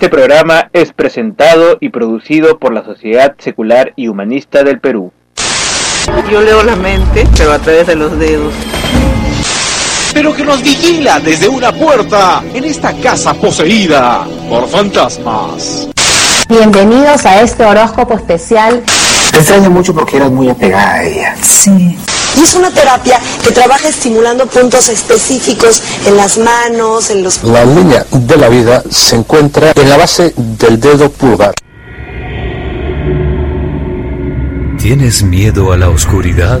Este programa es presentado y producido por la Sociedad Secular y Humanista del Perú. Yo leo la mente, pero a través de los dedos. Pero que nos vigila desde una puerta en esta casa poseída por fantasmas. Bienvenidos a este horóscopo especial. Te extraño mucho porque eras muy apegada a ella. Sí. Y es una terapia que trabaja estimulando puntos específicos en las manos, en los... La línea de la vida se encuentra en la base del dedo pulgar. ¿Tienes miedo a la oscuridad?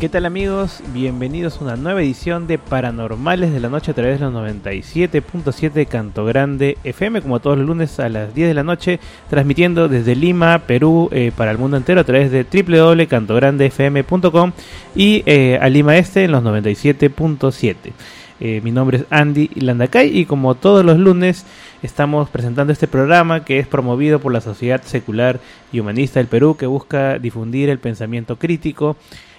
¿Qué tal amigos? Bienvenidos a una nueva edición de Paranormales de la Noche a través de los 97.7 de Canto Grande FM, como todos los lunes a las 10 de la noche, transmitiendo desde Lima, Perú, eh, para el mundo entero a través de www.cantograndefm.com y eh, a Lima Este en los 97.7. Eh, mi nombre es Andy Landacay y como todos los lunes estamos presentando este programa que es promovido por la Sociedad Secular y Humanista del Perú que busca difundir el pensamiento crítico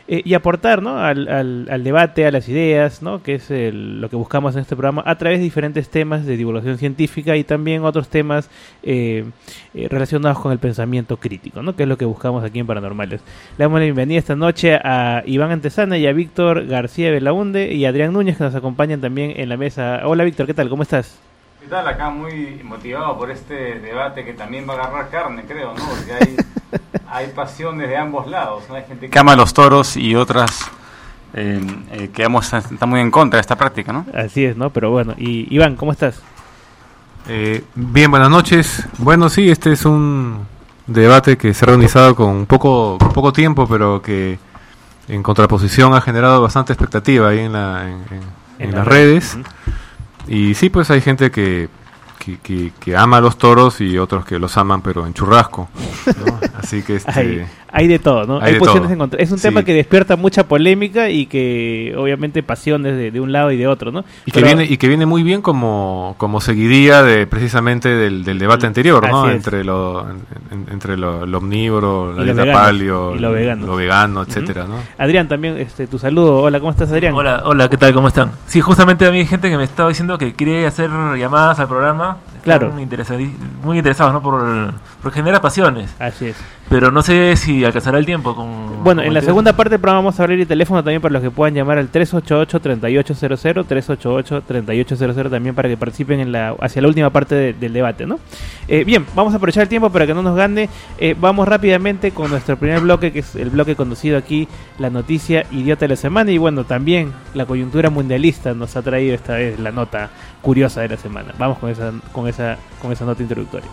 eh, y aportar ¿no? al, al, al, debate, a las ideas, ¿no? que es el, lo que buscamos en este programa, a través de diferentes temas de divulgación científica y también otros temas eh, eh, relacionados con el pensamiento crítico, ¿no? que es lo que buscamos aquí en Paranormales. Le damos la bienvenida esta noche a Iván Antesana y a Víctor García Belaunde y a Adrián Núñez que nos acompañan también en la mesa. Hola Víctor, ¿qué tal? ¿Cómo estás? ¿Qué tal? Acá muy motivado por este debate que también va a agarrar carne, creo, ¿no? Porque hay, hay pasiones de ambos lados, ¿no? Hay gente que ama a los toros y otras eh, eh, que vamos a, está muy en contra de esta práctica, ¿no? Así es, ¿no? Pero bueno, y Iván, ¿cómo estás? Eh, bien, buenas noches. Bueno, sí, este es un debate que se ha organizado con poco, poco tiempo, pero que en contraposición ha generado bastante expectativa ahí en, la, en, en, en las redes. Uh -huh. Y sí, pues hay gente que, que, que, que, ama a los toros y otros que los aman, pero en churrasco. ¿no? Así que este, hay, hay, de todo, ¿no? Hay, hay posiciones en contra. Es un sí. tema que despierta mucha polémica y que obviamente pasiones de, de un lado y de otro, ¿no? Y, pero, que viene, y que viene muy bien como, como seguiría de precisamente del, del debate anterior, ¿no? Entre lo, en, entre lo, lo, omnívoro, la dieta palio, y lo vegano, lo vegano etcétera, uh -huh. ¿no? Adrián, también este, tu saludo. Hola, ¿cómo estás, Adrián? Hola, hola, ¿qué tal? ¿Cómo están? Sí, justamente a mí hay gente que me estaba diciendo que quiere hacer llamadas al programa claro. muy, muy interesados ¿no? por, por genera pasiones. Así es. Pero no sé si alcanzará el tiempo. Con, bueno, en la segunda parte del programa vamos a abrir el teléfono también para los que puedan llamar al 388-3800, 388-3800 también para que participen en la hacia la última parte de, del debate, ¿no? Eh, bien, vamos a aprovechar el tiempo para que no nos gane. Eh, vamos rápidamente con nuestro primer bloque, que es el bloque conducido aquí, la noticia idiota de la semana. Y bueno, también la coyuntura mundialista nos ha traído esta vez la nota curiosa de la semana. Vamos con esa, con esa, con esa nota introductoria.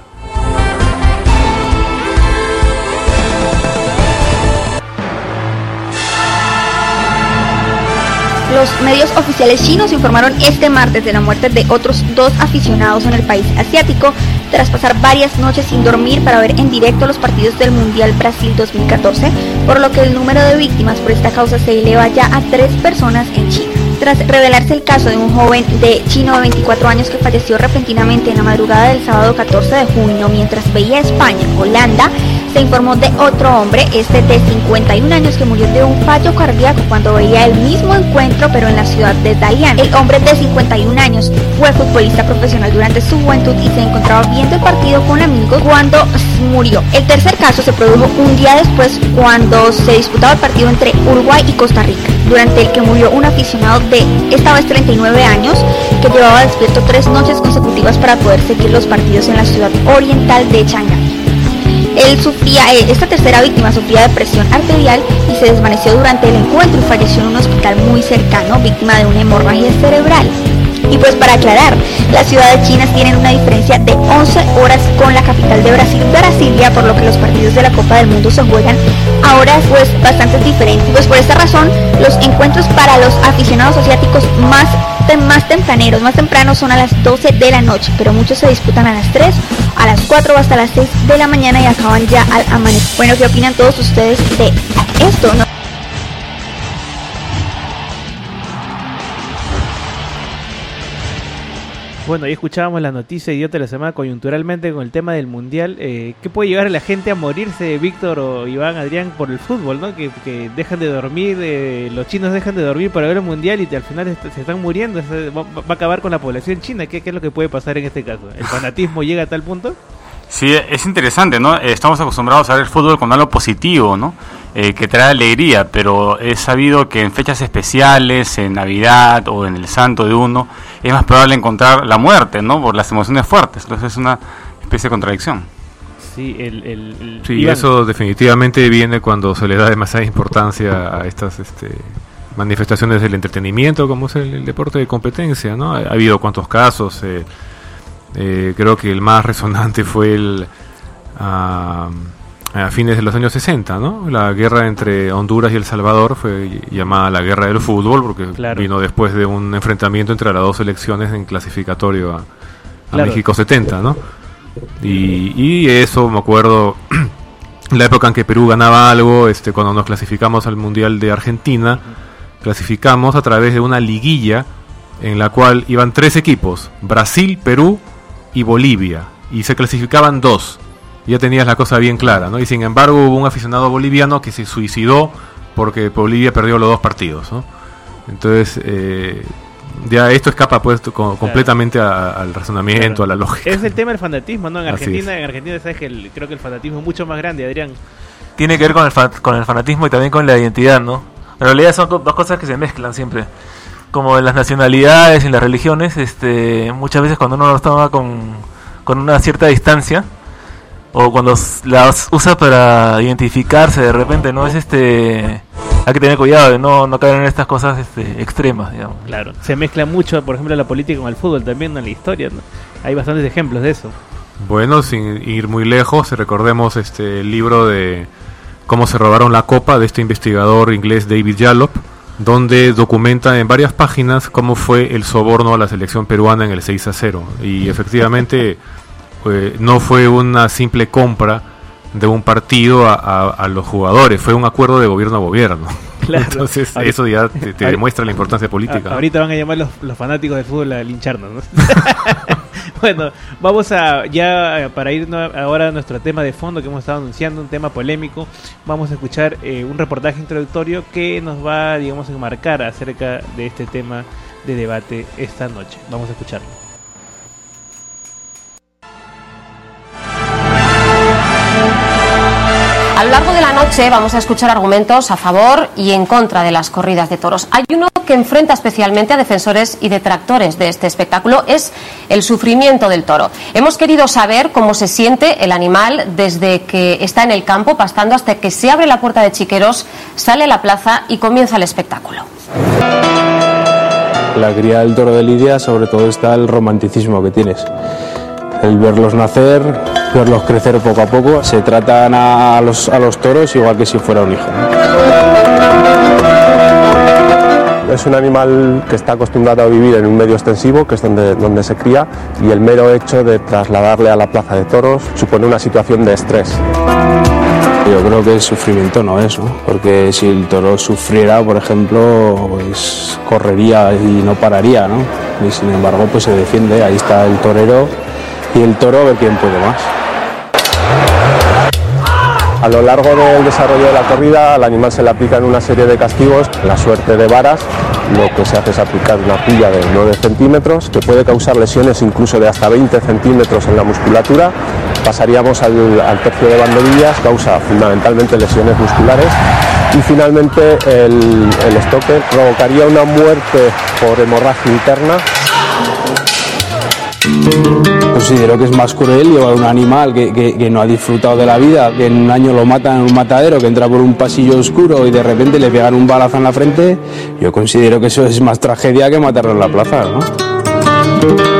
Los medios oficiales chinos informaron este martes de la muerte de otros dos aficionados en el país asiático tras pasar varias noches sin dormir para ver en directo los partidos del Mundial Brasil 2014, por lo que el número de víctimas por esta causa se eleva ya a tres personas en China. Tras revelarse el caso de un joven de chino de 24 años que falleció repentinamente en la madrugada del sábado 14 de junio mientras veía España, Holanda, se informó de otro hombre, este de 51 años, que murió de un fallo cardíaco cuando veía el mismo encuentro pero en la ciudad de Dalian. El hombre de 51 años fue futbolista profesional durante su juventud y se encontraba viendo el partido con amigos cuando murió. El tercer caso se produjo un día después cuando se disputaba el partido entre Uruguay y Costa Rica, durante el que murió un aficionado de esta vez 39 años que llevaba despierto tres noches consecutivas para poder seguir los partidos en la ciudad oriental de Shanghái. Él sufría, esta tercera víctima sufría de presión arterial y se desvaneció durante el encuentro y falleció en un hospital muy cercano, víctima de una hemorragia cerebral. Y pues para aclarar, las ciudades chinas tienen una diferencia de 11 horas con la capital de Brasil, Brasilia, por lo que los partidos de la Copa del Mundo se juegan a horas pues bastante diferentes. Pues por esta razón, los encuentros para los aficionados asiáticos más más tempraneros, más tempranos son a las 12 de la noche, pero muchos se disputan a las 3, a las 4 o hasta las 6 de la mañana y acaban ya al amanecer. Bueno, ¿qué opinan todos ustedes de esto? Bueno, ahí escuchábamos la noticia idiota de la semana coyunturalmente con el tema del mundial. Eh, ¿Qué puede llevar a la gente a morirse, Víctor o Iván, Adrián, por el fútbol, ¿no? Que, que dejan de dormir, eh, los chinos dejan de dormir para ver el mundial y al final se están muriendo. Va, a acabar con la población china. ¿Qué, ¿Qué, es lo que puede pasar en este caso? ¿El fanatismo llega a tal punto? Sí, es interesante, ¿no? Estamos acostumbrados a ver el fútbol con algo positivo, ¿no? Eh, que trae alegría, pero es sabido que en fechas especiales, en Navidad o en el santo de uno, es más probable encontrar la muerte, ¿no? Por las emociones fuertes. Entonces es una especie de contradicción. Sí, el, el, el sí eso definitivamente viene cuando se le da demasiada importancia a estas este, manifestaciones del entretenimiento, como es el, el, deporte de competencia, ¿no? Ha, habido cuantos casos, eh, eh, creo que el más resonante fue el... Uh, a fines de los años 60, ¿no? La guerra entre Honduras y El Salvador fue llamada la guerra del fútbol porque claro. vino después de un enfrentamiento entre las dos selecciones en clasificatorio a, a claro. México 70, ¿no? Y, y, eso me acuerdo la época en que Perú ganaba algo, este cuando nos clasificamos al Mundial de Argentina, clasificamos a través de una liguilla en la cual iban tres equipos, Brasil, Perú y Bolivia, y se clasificaban dos ya tenías la cosa bien clara, ¿no? Y sin embargo hubo un aficionado boliviano que se suicidó porque Bolivia perdió los dos partidos, ¿no? Entonces, eh, ya esto escapa pues con, completamente a, al razonamiento, claro. a la lógica. Es el tema del fanatismo, ¿no? En Argentina, en Argentina sabes que el, creo que el fanatismo es mucho más grande, Adrián. Tiene que ver con el, fa con el fanatismo y también con la identidad, ¿no? En realidad son dos cosas que se mezclan siempre. Como en las nacionalidades y en las religiones, este, muchas veces cuando uno lo toma con, con una cierta distancia, o cuando las usa para identificarse de repente, no es este hay que tener cuidado de no, no caer en estas cosas este, extremas, digamos. Claro, se mezcla mucho, por ejemplo, la política con el fútbol también en la historia, ¿no? Hay bastantes ejemplos de eso. Bueno, sin ir muy lejos, recordemos este el libro de cómo se robaron la copa de este investigador inglés David Yallop, donde documenta en varias páginas cómo fue el soborno a la selección peruana en el 6 a 0. Y efectivamente eh, no fue una simple compra de un partido a, a, a, los jugadores, fue un acuerdo de gobierno a gobierno. Claro. Entonces, ahorita, eso ya te, te demuestra la importancia política. Ahorita van a llamar los, los fanáticos del fútbol a lincharnos. ¿no? bueno, vamos a ya para ir ahora a nuestro tema de fondo que hemos estado anunciando, un tema polémico. Vamos a escuchar eh, un reportaje introductorio que nos va, digamos, a enmarcar acerca de este tema de debate esta noche. Vamos a escucharlo. A lo largo de la noche vamos a escuchar argumentos a favor y en contra de las corridas de toros. Hay uno que enfrenta especialmente a defensores y detractores de este espectáculo, es el sufrimiento del toro. Hemos querido saber cómo se siente el animal desde que está en el campo pastando hasta que se abre la puerta de Chiqueros, sale a la plaza y comienza el espectáculo. La cría del toro de Lidia sobre todo está el romanticismo que tienes. El verlos nacer, verlos crecer poco a poco. Se tratan a los, a los toros igual que si fuera un hijo. Es un animal que está acostumbrado a vivir en un medio extensivo, que es donde, donde se cría, y el mero hecho de trasladarle a la plaza de toros supone una situación de estrés. Yo creo que el sufrimiento no es, ¿no? porque si el toro sufriera, por ejemplo, pues correría y no pararía, ¿no? Y sin embargo, pues se defiende, ahí está el torero y el toro a ver quién puede más. A lo largo del desarrollo de la corrida al animal se le aplican una serie de castigos, la suerte de varas, lo que se hace es aplicar una pilla de 9 centímetros que puede causar lesiones incluso de hasta 20 centímetros en la musculatura. Pasaríamos al, tercio de banderillas, causa fundamentalmente lesiones musculares y finalmente el, el estoque provocaría una muerte por hemorragia interna Considero que es más cruel llevar un animal que, no ha disfrutado de la vida, que en un año lo matan en un matadero, que entra por un pasillo oscuro y de repente le pegan un balazo en la frente. Yo considero que eso es más tragedia que matarlo en la plaza, ¿no?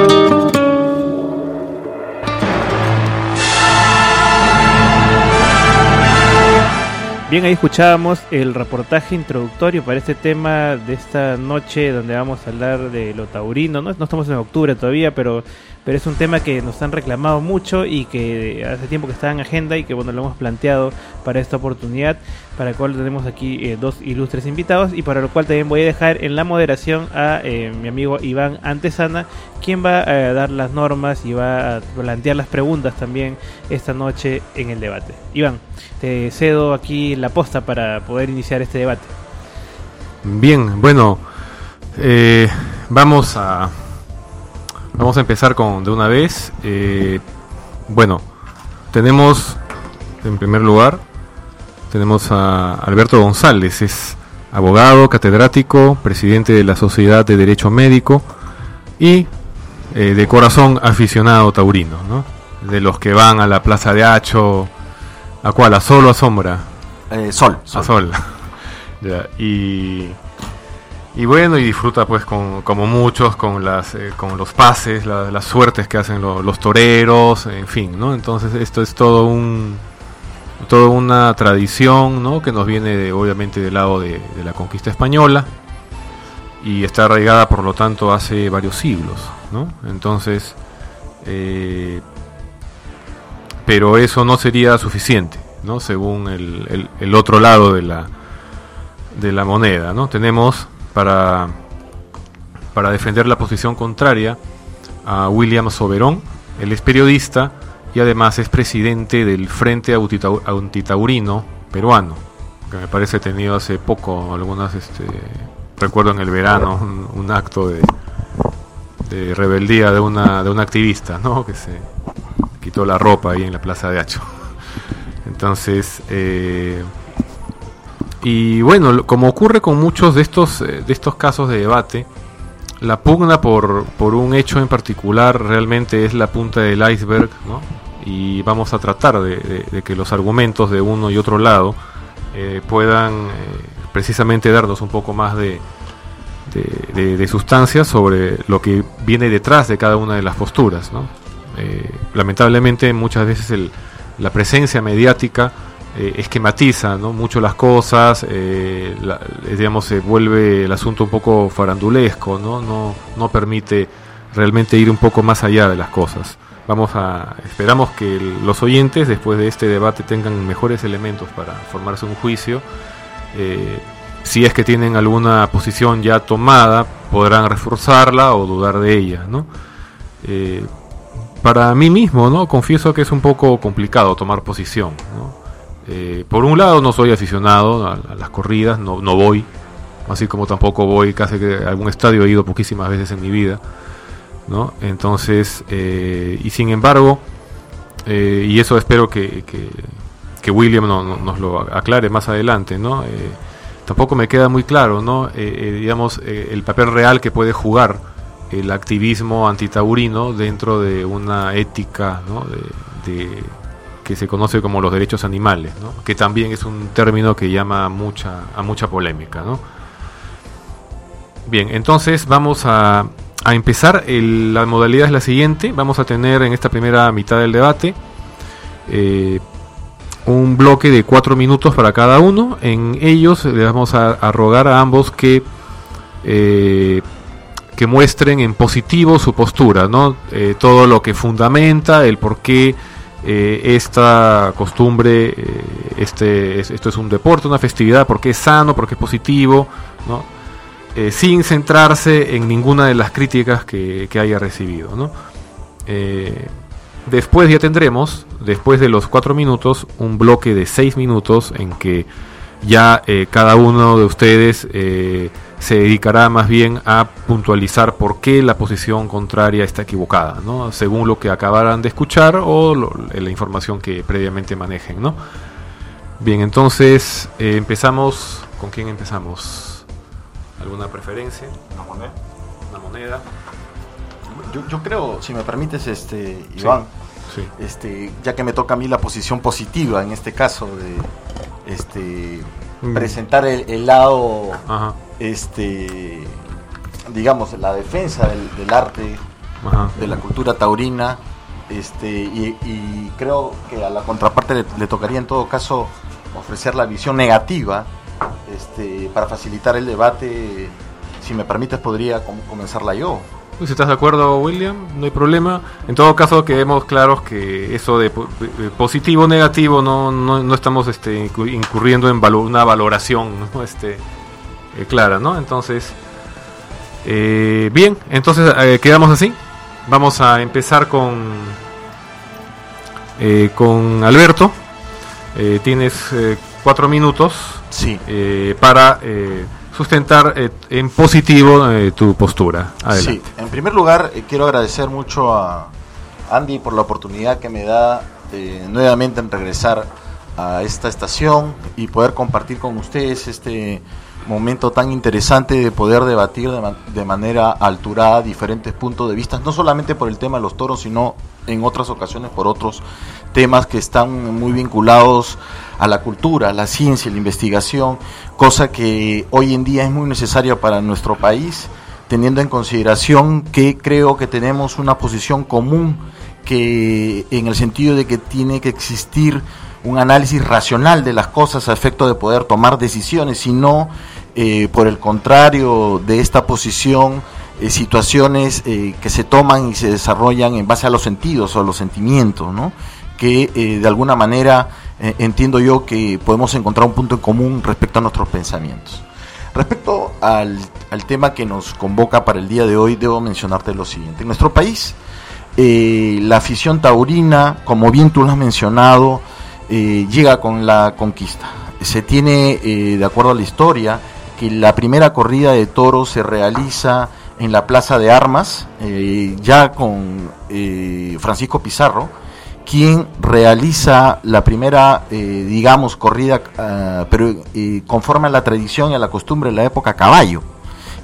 Bien, ahí escuchábamos el reportaje introductorio para este tema de esta noche donde vamos a hablar de lo taurino. No, no estamos en octubre todavía, pero, pero es un tema que nos han reclamado mucho y que hace tiempo que está en agenda y que bueno lo hemos planteado para esta oportunidad, para el cual tenemos aquí eh, dos ilustres invitados y para lo cual también voy a dejar en la moderación a eh, mi amigo Iván Antesana, quien va a dar las normas y va a plantear las preguntas también esta noche en el debate. Iván, te cedo aquí la posta para poder iniciar este debate. Bien, bueno, eh, vamos a vamos a empezar con de una vez. Eh, bueno, tenemos en primer lugar tenemos a Alberto González, es abogado, catedrático, presidente de la Sociedad de Derecho Médico y eh, de corazón aficionado taurino, ¿no? De los que van a la Plaza de Hacho, ¿a cuál? ¿A sol o a sombra? Eh, sol, A sol. Ya, y, y bueno, y disfruta pues con, como muchos con las eh, con los pases, la- las suertes que hacen lo- los toreros, en fin, ¿no? Entonces esto es todo un toda una tradición, ¿no? Que nos viene de- obviamente del lado de, de la conquista española y está arraigada por lo tanto hace varios siglos, ¿no? Entonces, eh, pero eso no sería suficiente, ¿no? Según el, el- el otro lado de la, de la moneda, ¿no? Tenemos para, para defender la posición contraria a William Soberón, él es periodista y además es presidente del Frente Antitaurino peruano, que me parece tenido hace poco algunas, este, recuerdo en el verano, un, acto de, de rebeldía de una, de una activista, ¿no? Que se quitó la ropa ahí en la Plaza de Hacho. Entonces, eh, y bueno, como ocurre con muchos de estos, eh, de estos casos de debate, la pugna por, por un hecho en particular realmente es la punta del iceberg, ¿no? Y vamos a tratar de, que los argumentos de uno y otro lado eh, puedan eh, precisamente darnos un poco más de, de, sustancia sobre lo que viene detrás de cada una de las posturas, ¿no? Lamentablemente muchas veces el- la presencia mediática eh, esquematiza ¿no? mucho las cosas, eh, eh, digamos, se vuelve el asunto un poco farandulesco, ¿no? No, no permite realmente ir un poco más allá de las cosas. Vamos a, esperamos que los oyentes después de este debate tengan mejores elementos para formarse un juicio. Si es que tienen alguna posición ya tomada, podrán reforzarla o dudar de ella, ¿no? Para mí mismo, ¿no? Confieso que es un poco complicado tomar posición, ¿no? Eh, por un lado no soy aficionado a, las corridas, no, no voy, así como tampoco voy casi que a algún estadio he ido poquísimas veces en mi vida, ¿no? Entonces, eh, y sin embargo, eh, y eso espero que, que, William no- no- nos lo aclare más adelante, ¿no? Tampoco me queda muy claro, ¿no? Digamos, el papel real que puede jugar el activismo antitaurino dentro de una ética, ¿no? De- que se conoce como los derechos animales, ¿no? Que también es un término que llama a mucha, a mucha polémica, ¿no? Bien, entonces vamos a, a empezar. El- la modalidad es la siguiente. Vamos a tener en esta primera mitad del debate eh, un bloque de cuatro minutos para cada uno. En ellos le vamos a, a rogar a ambos que, eh, que muestren en positivo su postura, ¿no? Eh, todo lo que fundamenta, el por qué eh, esta costumbre, eh, este, es- esto es un deporte, una festividad, porque es sano, porque es positivo, ¿no? Eh, sin centrarse en ninguna de las críticas que, que haya recibido. ¿no? Después ya tendremos, después de los cuatro minutos, un bloque de seis minutos en que ya cada uno de ustedes se dedicará más bien a puntualizar por qué la posición contraria está equivocada, ¿no? según lo que acabaran de escuchar o lo- la información que previamente manejen. ¿no? Bien, entonces eh, empezamos. ¿Con quién empezamos? ¿Alguna preferencia? Una moneda. Una moneda. Yo, yo creo, si me permites, este, Iván, sí. este, ya que me toca a mí la posición positiva en este caso de este, Mm. presentar el, el lado, Ajá. este, digamos, la defensa del, del arte de la cultura taurina. Este, y, y creo que a la contraparte le, le tocaría en todo caso ofrecer la visión negativa este, para facilitar el debate. Si me permites, podría com- comenzarla yo. Si estás de acuerdo, William, no hay problema. En todo caso, quedemos claros que eso de po- de positivo o negativo no, no, no estamos este, incu- incurriendo en valo- una valoración ¿no? este, eh, clara, ¿no? Entonces, eh, bien, entonces eh, quedamos así. Vamos a empezar con, con Alberto. Tienes cuatro minutos Sí. para sustentar eh, en positivo eh, tu postura. Sí, en primer lugar eh, quiero agradecer mucho a Andy por la oportunidad que me da de nuevamente en regresar a esta estación y poder compartir con ustedes este momento tan interesante de poder debatir de, de manera alturada diferentes puntos de vista, no solamente por el tema de los toros, sino en otras ocasiones por otros temas que están muy vinculados a la cultura, a la ciencia, la investigación, cosa que hoy en día es muy necesaria para nuestro país, teniendo en consideración que creo que tenemos una posición común que en el sentido de que tiene que existir un análisis racional de las cosas a efecto de poder tomar decisiones, sino eh, por el contrario de esta posición, eh, situaciones eh, que se toman y se desarrollan en base a los sentidos o a los sentimientos, ¿no? que de alguna manera entiendo yo que podemos encontrar un punto en común respecto a nuestros pensamientos. Respecto al, al tema que nos convoca para el día de hoy, debo mencionarte lo siguiente. En nuestro país, la afición taurina, como bien tú lo has mencionado, llega con la conquista. Se tiene, de acuerdo a la historia, que la primera corrida de toros se realiza en la Plaza de Armas, eh, ya con eh, Francisco Pizarro, quien realiza la primera, eh, digamos, corrida, ah, pero eh, conforme a la tradición y a la costumbre de la época a caballo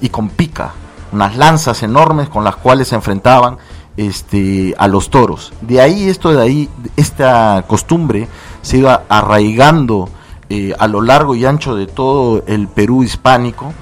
y con pica, unas lanzas enormes con las cuales se enfrentaban este, a los toros. De ahí, esto de ahí, esta costumbre se iba arraigando eh, a lo largo y ancho de todo el Perú hispánico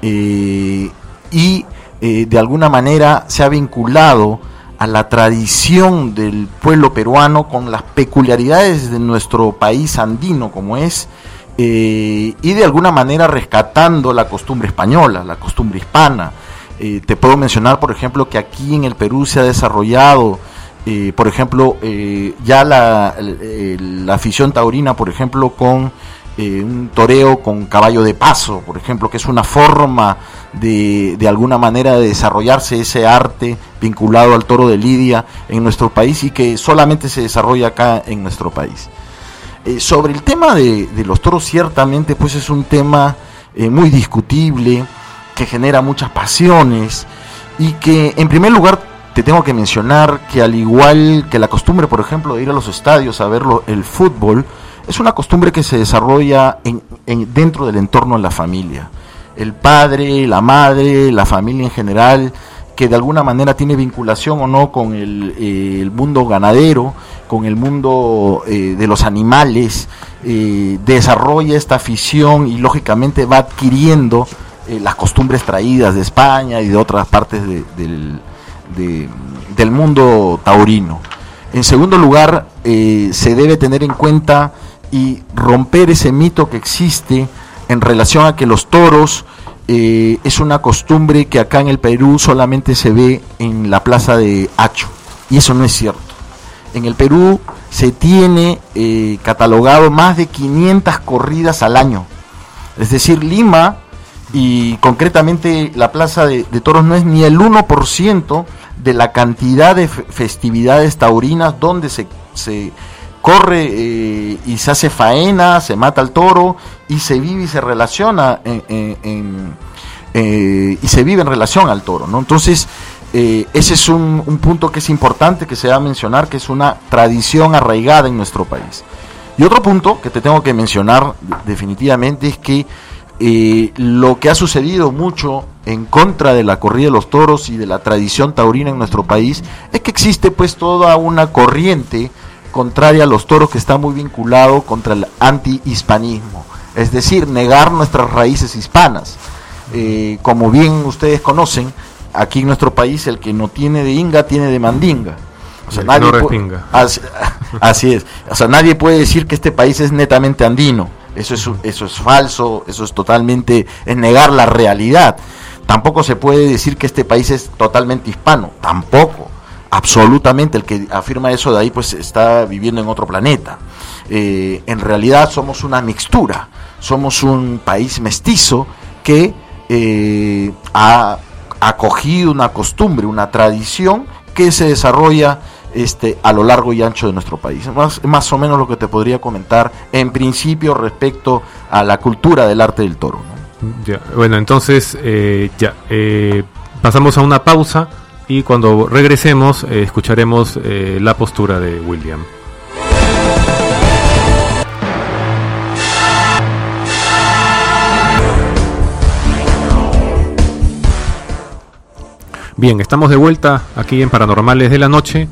eh, y eh, de alguna manera se ha vinculado a la tradición del pueblo peruano con las peculiaridades de nuestro país andino como es y de alguna manera rescatando la costumbre española, la costumbre hispana. Te puedo mencionar, por ejemplo, que aquí en el Perú se ha desarrollado, eh, por ejemplo, eh, ya la, eh, la afición taurina, por ejemplo, con un toreo con caballo de paso, por ejemplo, que es una forma de, de alguna manera de desarrollarse ese arte vinculado al toro de Lidia en nuestro país y que solamente se desarrolla acá en nuestro país. Sobre el tema de, los toros, ciertamente, pues es un tema muy discutible, que genera muchas pasiones y que, en primer lugar, te tengo que mencionar que al igual que la costumbre, por ejemplo, de ir a los estadios a ver lo- el fútbol, es una costumbre que se desarrolla en, en- dentro del entorno de la familia. El padre, la madre, la familia en general, que de alguna manera tiene vinculación o no con el, eh, mundo ganadero, con el mundo eh, de los animales, eh, desarrolla esta afición y lógicamente va adquiriendo las costumbres traídas de España y de otras partes de- del, de- del mundo taurino. En segundo lugar, eh, se debe tener en cuenta y romper ese mito que existe en relación a que los toros eh, es una costumbre que acá en el Perú solamente se ve en la plaza de Hacho. Y eso no es cierto. En el Perú se tiene eh, catalogado más de 500 corridas al año. Es decir, Lima y concretamente la Plaza de, Toros no es ni el 1% de la cantidad de fe- festividades taurinas donde se, se corre eh, y se hace faena, se mata al toro y se vive y se relaciona en, en- en- eh, y se vive en relación al toro. ¿no? Entonces, eh, ese es un, un punto que es importante que se va a mencionar, que es una tradición arraigada en nuestro país. Y otro punto que te tengo que mencionar de- definitivamente es que eh, lo que ha sucedido mucho en contra de la corrida de los toros y de la tradición taurina en nuestro país es que existe pues toda una corriente contraria a los toros que está muy vinculado contra el anti-hispanismo, es decir, negar nuestras raíces hispanas. Eh, como bien ustedes conocen, aquí en nuestro país el que no tiene de inga tiene de mandinga. O sea, nadie no así, así es. O sea, nadie puede decir que este país es netamente andino. Eso es, eso es falso, eso es totalmente, es negar la realidad. Tampoco se puede decir que este país es totalmente hispano, tampoco. Absolutamente, el que afirma eso de ahí pues está viviendo en otro planeta. Eh, en realidad somos una mixtura, somos un país mestizo que eh, ha acogido una costumbre, una tradición que se desarrolla este, a lo largo y ancho de nuestro país. Más, más o menos lo que te podría comentar en principio respecto a la cultura del arte del toro. bueno, entonces eh, ya eh, pasamos a una pausa y cuando regresemos eh, escucharemos la postura de William. Bien, estamos de vuelta aquí en Paranormales de la Noche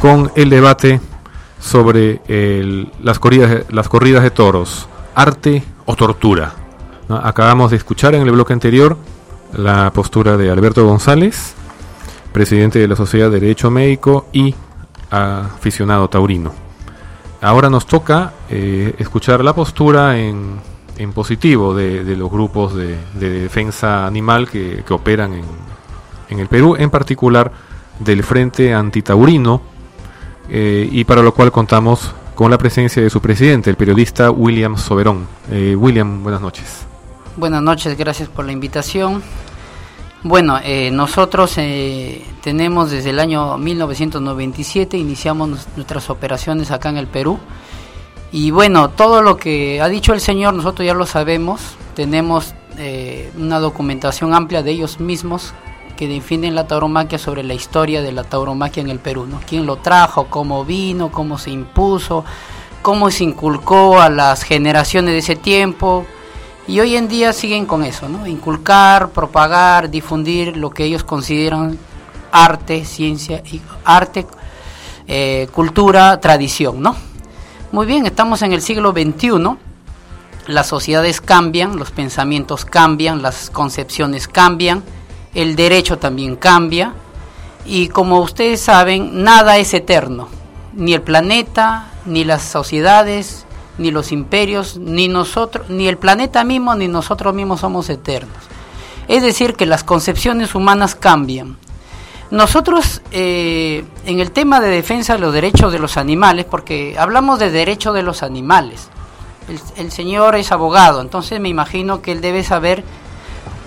con el debate sobre el- las, corridas, las corridas de toros, arte o tortura. Acabamos de escuchar en el bloque anterior la postura de Alberto González, presidente de la Sociedad de Derecho Médico y aficionado taurino. Ahora nos toca eh, escuchar la postura en, positivo de, los grupos de, de defensa animal que, que operan en, en el Perú, en particular del Frente Antitaurino, eh, y para lo cual contamos con la presencia de su presidente, el periodista William Soberón. Eh, William, buenas noches. Buenas noches, gracias por la invitación. Bueno, eh, nosotros eh, tenemos desde el año 1997, iniciamos nuestras operaciones acá en el Perú. Y bueno, todo lo que ha dicho el señor, nosotros ya lo sabemos. Tenemos una documentación amplia de ellos mismos que defienden la tauromaquia sobre la historia de la tauromaquia en el Perú, ¿no? ¿Quién lo trajo? ¿Cómo vino? ¿Cómo se impuso? ¿Cómo se inculcó a las generaciones de ese tiempo? Y hoy en día siguen con eso, ¿no? Inculcar, propagar, difundir lo que ellos consideran arte, ciencia, y arte, eh, cultura, tradición, ¿no? Muy bien, estamos en el siglo XXI, las sociedades cambian, los pensamientos cambian, las concepciones cambian, el derecho también cambia, y como ustedes saben, nada es eterno, ni el planeta, ni las sociedades, ni los imperios, ni nosotros, ni el planeta mismo, ni nosotros mismos somos eternos. Es decir, que las concepciones humanas cambian. Nosotros, eh, en el tema de defensa de los derechos de los animales, porque hablamos de derecho de los animales, el señor es abogado, entonces me imagino que él debe saber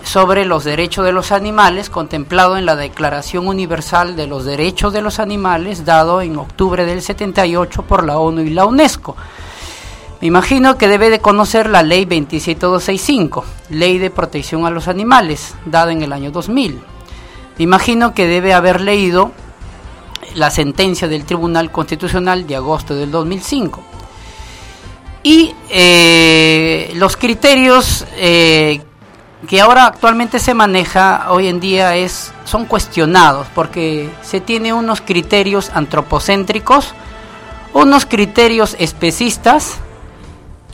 sobre los derechos de los animales contemplado en la Declaración Universal de los Derechos de los Animales dado en octubre del 78 por la ONU y la UNESCO. Me imagino que debe de conocer la Ley 27265, Ley de Protección a los Animales, dada en el año 2000. Me imagino que debe haber leído la sentencia del Tribunal Constitucional de agosto del 2005. Y eh, los criterios eh, que ahora actualmente se maneja hoy en día es son cuestionados porque se tiene unos criterios antropocéntricos, unos criterios especistas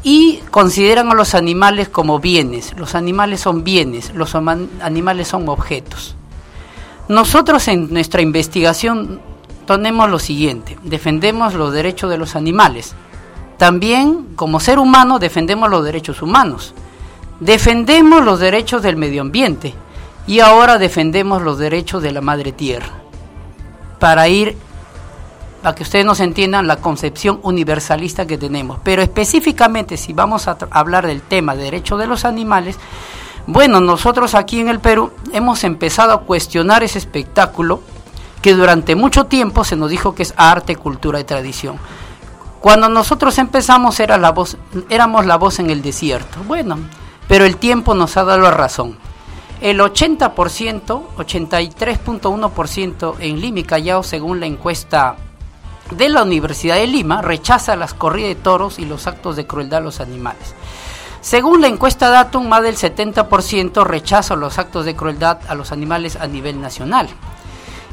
y consideran a los animales como bienes. Los animales son bienes, los animales son objetos. Nosotros en nuestra investigación tenemos lo siguiente, defendemos los derechos de los animales. También como ser humano defendemos los derechos humanos. Defendemos los derechos del medio ambiente y ahora defendemos los derechos de la madre tierra. Para ir, para que ustedes nos entiendan la concepción universalista que tenemos. Pero específicamente si vamos a hablar del tema de derechos de los animales, bueno, nosotros aquí en el Perú hemos empezado a cuestionar ese espectáculo que durante mucho tiempo se nos dijo que es arte, cultura y tradición. Cuando nosotros empezamos era la voz, éramos la voz en el desierto. Bueno, pero el tiempo nos ha dado la razón. El 80%, 83.1% en Lima y Callao, según la encuesta de la Universidad de Lima, rechaza las corridas de toros y los actos de crueldad a los animales. Según la encuesta Datum, más del 70% rechaza los actos de crueldad a los animales a nivel nacional.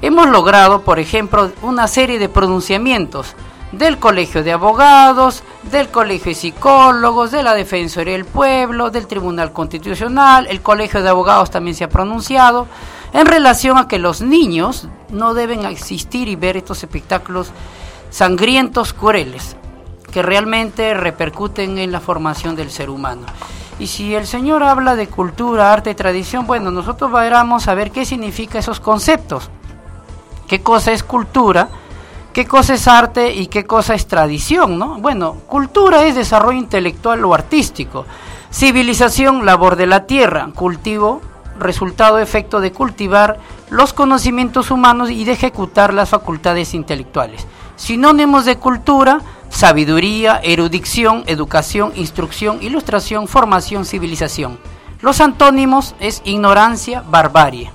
Hemos logrado, por ejemplo, una serie de pronunciamientos del Colegio de Abogados, del Colegio de Psicólogos, de la Defensoría del Pueblo, del Tribunal Constitucional, el Colegio de Abogados también se ha pronunciado, en relación a que los niños no deben existir y ver estos espectáculos sangrientos, crueles, que realmente repercuten en la formación del ser humano. Y si el Señor habla de cultura, arte, tradición, bueno, nosotros vamos a ver qué significa esos conceptos. ¿Qué cosa es cultura? ¿Qué cosa es arte y qué cosa es tradición? ¿no? Bueno, cultura es desarrollo intelectual o artístico. Civilización, labor de la tierra. Cultivo, resultado efecto de cultivar los conocimientos humanos y de ejecutar las facultades intelectuales. Sinónimos de cultura, sabiduría, erudición, educación, instrucción, ilustración, formación, civilización. Los antónimos es ignorancia, barbarie.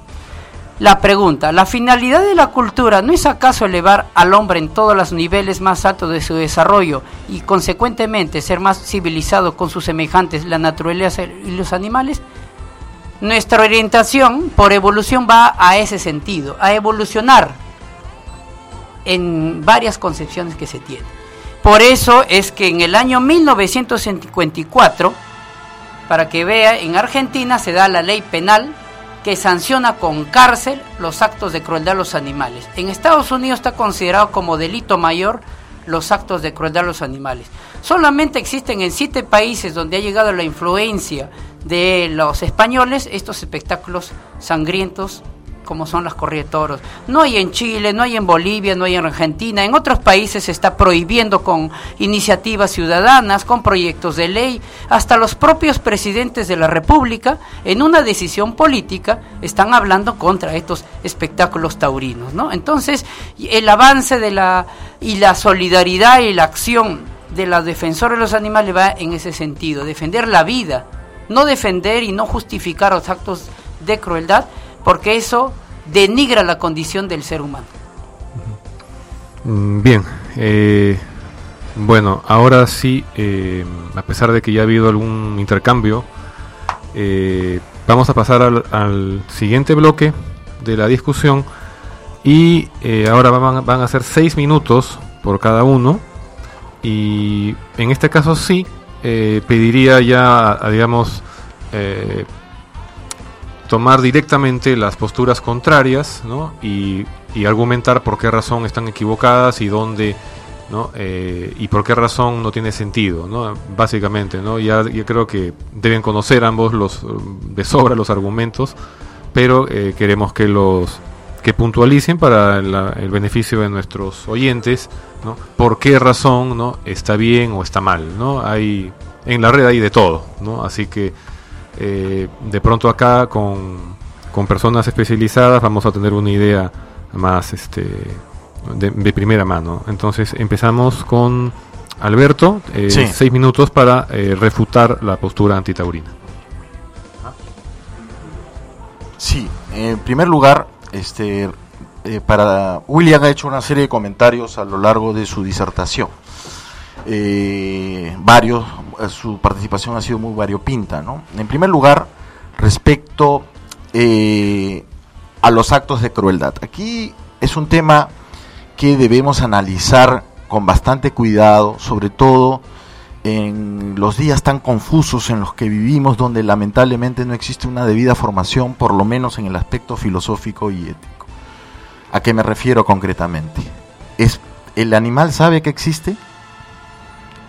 La pregunta, ¿la finalidad de la cultura no es acaso elevar al hombre en todos los niveles más altos de su desarrollo y consecuentemente ser más civilizado con sus semejantes, la naturaleza y los animales? Nuestra orientación por evolución va a ese sentido, a evolucionar en varias concepciones que se tienen. Por eso es que en el año 1954, para que vea, en Argentina se da la ley penal que sanciona con cárcel los actos de crueldad a los animales. En Estados Unidos está considerado como delito mayor los actos de crueldad a los animales. Solamente existen en siete países donde ha llegado la influencia de los españoles estos espectáculos sangrientos como son las corridas de toros. No hay en Chile, no hay en Bolivia, no hay en Argentina. En otros países se está prohibiendo con iniciativas ciudadanas, con proyectos de ley. Hasta los propios presidentes de la República, en una decisión política, están hablando contra estos espectáculos taurinos. ¿no? Entonces, el avance de la, y la solidaridad y la acción de los defensores de los animales va en ese sentido, defender la vida, no defender y no justificar los actos de crueldad, porque eso denigra la condición del ser humano. Mm, bien, eh, bueno, ahora sí, eh, a pesar de que ya ha habido algún intercambio, eh, vamos a pasar al, siguiente bloque de la discusión y ahora van, a ser seis minutos por cada uno y en este caso sí pediría ya, digamos, tomar directamente las posturas contrarias ¿no? y, argumentar por qué razón están equivocadas y dónde ¿no? Eh, y por qué razón no tiene sentido, ¿no? básicamente. ¿no? Ya, creo que deben conocer ambos los de sobra los argumentos, pero eh, queremos que los que puntualicen para el beneficio de nuestros oyentes, ¿no? por qué razón no está bien o está mal. ¿no? Hay, en la red hay de todo, ¿no? así que eh, de pronto acá con, personas especializadas vamos a tener una idea más este, de, primera mano. Entonces empezamos con Alberto, eh, seis minutos para eh, refutar la postura antitaurina. Sí, en primer lugar, este, para William ha hecho una serie de comentarios a lo largo de su disertación. varios, su participación ha sido muy variopinta. ¿no? En primer lugar, respecto eh, a los actos de crueldad. Aquí es un tema que debemos analizar con bastante cuidado, sobre todo en los días tan confusos en los que vivimos, donde lamentablemente no existe una debida formación, por lo menos en el aspecto filosófico y ético. ¿A qué me refiero concretamente? ¿Es, ¿El animal sabe que existe?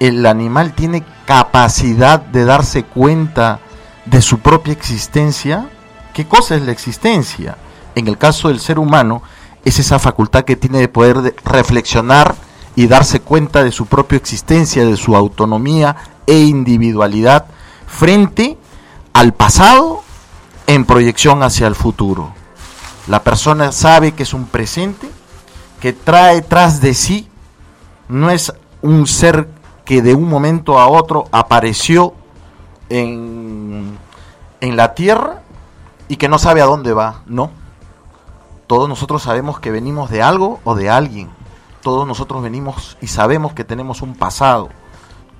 El animal tiene capacidad de darse cuenta de su propia existencia, ¿qué cosa es la existencia? En el caso del ser humano, es esa facultad que tiene de poder reflexionar y darse cuenta de su propia existencia, de su autonomía e individualidad frente al pasado en proyección hacia el futuro. La persona sabe que es un presente que trae tras de sí, no es un ser que de un momento a otro apareció en, en la tierra y que no sabe a dónde va, no. Todos nosotros sabemos que venimos de algo o de alguien. Todos nosotros venimos y sabemos que tenemos un pasado.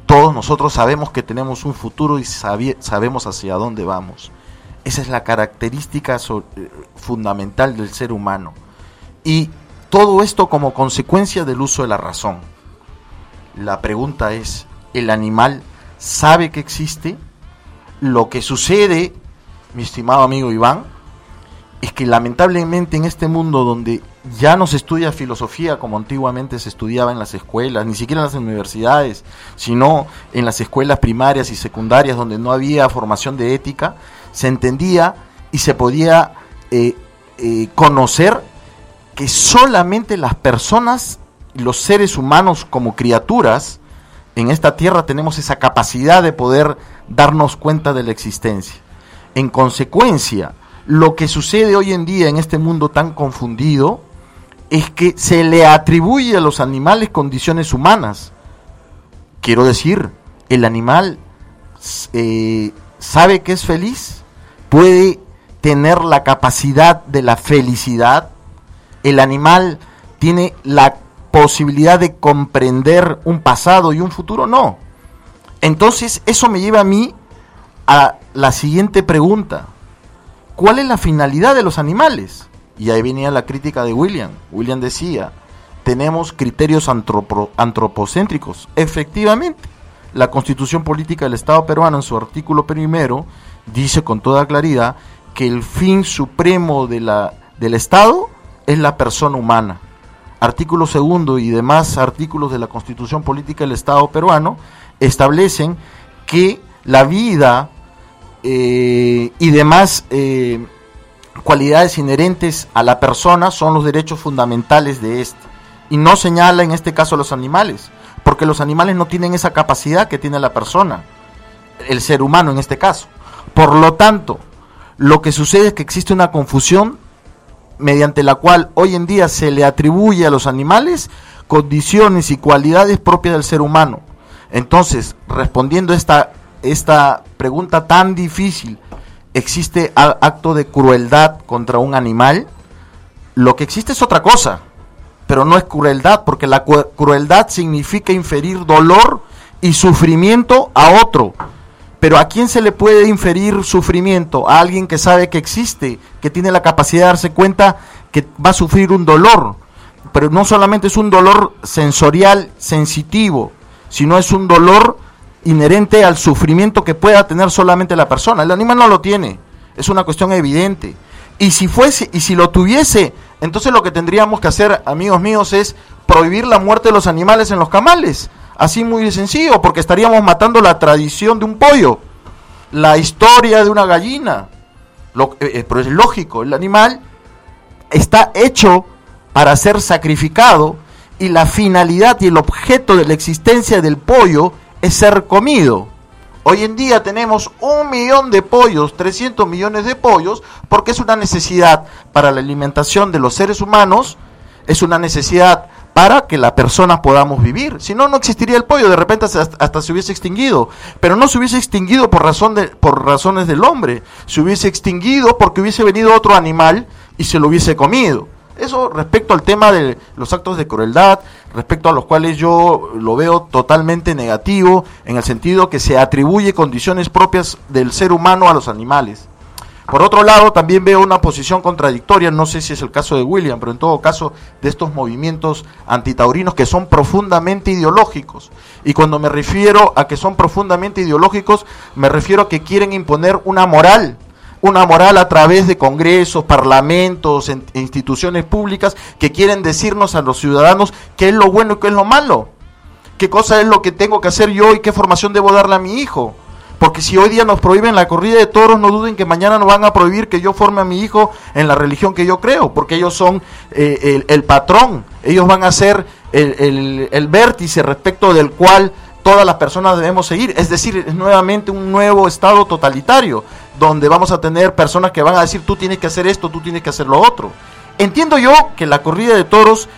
Todos nosotros sabemos que tenemos un futuro y sabemos hacia dónde vamos. Esa es la característica fundamental del ser humano. Y todo esto como consecuencia del uso de la razón. La pregunta es, ¿el animal sabe que existe? Lo que sucede, mi estimado amigo Iván, es que lamentablemente en este mundo donde ya no se estudia filosofía como antiguamente se estudiaba en las escuelas, ni siquiera en las universidades, sino en las escuelas primarias y secundarias donde no había formación de ética, se entendía y se podía eh, eh, conocer que solamente las personas, los seres humanos como criaturas, en esta tierra tenemos esa capacidad de poder darnos cuenta de la existencia. En consecuencia, lo que sucede hoy en día en este mundo tan confundido es que se le atribuye a los animales condiciones humanas. Quiero decir, el animal eh, sabe que es feliz, puede tener la capacidad de la felicidad, el animal tiene la posibilidad de comprender un pasado y un futuro, no. Entonces, eso me lleva a mí a la siguiente pregunta. ¿Cuál es la finalidad de los animales? Y ahí venía la crítica de William. William decía, tenemos criterios antropocéntricos. Efectivamente, la constitución política del Estado peruano en su artículo primero dice con toda claridad que el fin supremo de la, del Estado es la persona humana artículo segundo y demás artículos de la Constitución Política del Estado peruano establecen que la vida eh, y demás eh, cualidades inherentes a la persona son los derechos fundamentales de éste. Y no señala en este caso los animales, porque los animales no tienen esa capacidad que tiene la persona, el ser humano en este caso. Por lo tanto, lo que sucede es que existe una confusión mediante la cual hoy en día se le atribuye a los animales condiciones y cualidades propias del ser humano. Entonces, respondiendo esta, esta pregunta tan difícil, ¿existe acto de crueldad contra un animal? Lo que existe es otra cosa, pero no es crueldad, porque la crueldad significa inferir dolor y sufrimiento a otro. Pero ¿a quién se le puede inferir sufrimiento? A alguien que sabe que existe, que tiene la capacidad de darse cuenta que va a sufrir un dolor. Pero no solamente es un dolor sensorial, sensitivo, sino es un dolor inherente al sufrimiento que pueda tener solamente la persona. El animal no lo tiene, es una cuestión evidente. Y si fuese, y si lo tuviese, entonces lo que tendríamos que hacer, amigos míos, es prohibir la muerte de los animales en los camales Así muy sencillo, porque estaríamos matando la tradición de un pollo, la historia de una gallina. Eh, eh, pero es lógico, el animal está hecho para ser sacrificado y la finalidad y el objeto de la existencia del pollo es ser comido. Hoy en día tenemos un millón de pollos, 300 millones de pollos, porque es una necesidad para la alimentación de los seres humanos, es una necesidad para que la persona podamos vivir. Si no, no existiría el pollo, de repente hasta, se hubiese extinguido. Pero no se hubiese extinguido por, razón de, por razones del hombre, se hubiese extinguido porque hubiese venido otro animal y se lo hubiese comido. Eso respecto al tema de los actos de crueldad, respecto a los cuales yo lo veo totalmente negativo, en el sentido que se atribuye condiciones propias del ser humano a los animales. Por otro lado, también veo una posición contradictoria, no sé si es el caso de William, pero en todo caso de estos movimientos antitaurinos que son profundamente ideológicos. Y cuando me refiero a que son profundamente ideológicos, me refiero a que quieren imponer una moral, una moral a través de congresos, parlamentos, instituciones públicas que quieren decirnos a los ciudadanos qué es lo bueno y qué es lo malo, qué cosa es lo que tengo que hacer yo y qué formación debo darle a mi hijo porque si hoy día nos prohíben la corrida de toros, no duden que mañana nos van a prohibir que yo forme a mi hijo en la religión que yo creo, porque ellos son eh, el, patrón, ellos van a ser el, vértice respecto del cual todas las personas debemos seguir. Es decir, es nuevamente un nuevo estado totalitario, donde vamos a tener personas que van a decir tú tienes que hacer esto, tú tienes que hacer lo otro. Entiendo yo que la corrida de toros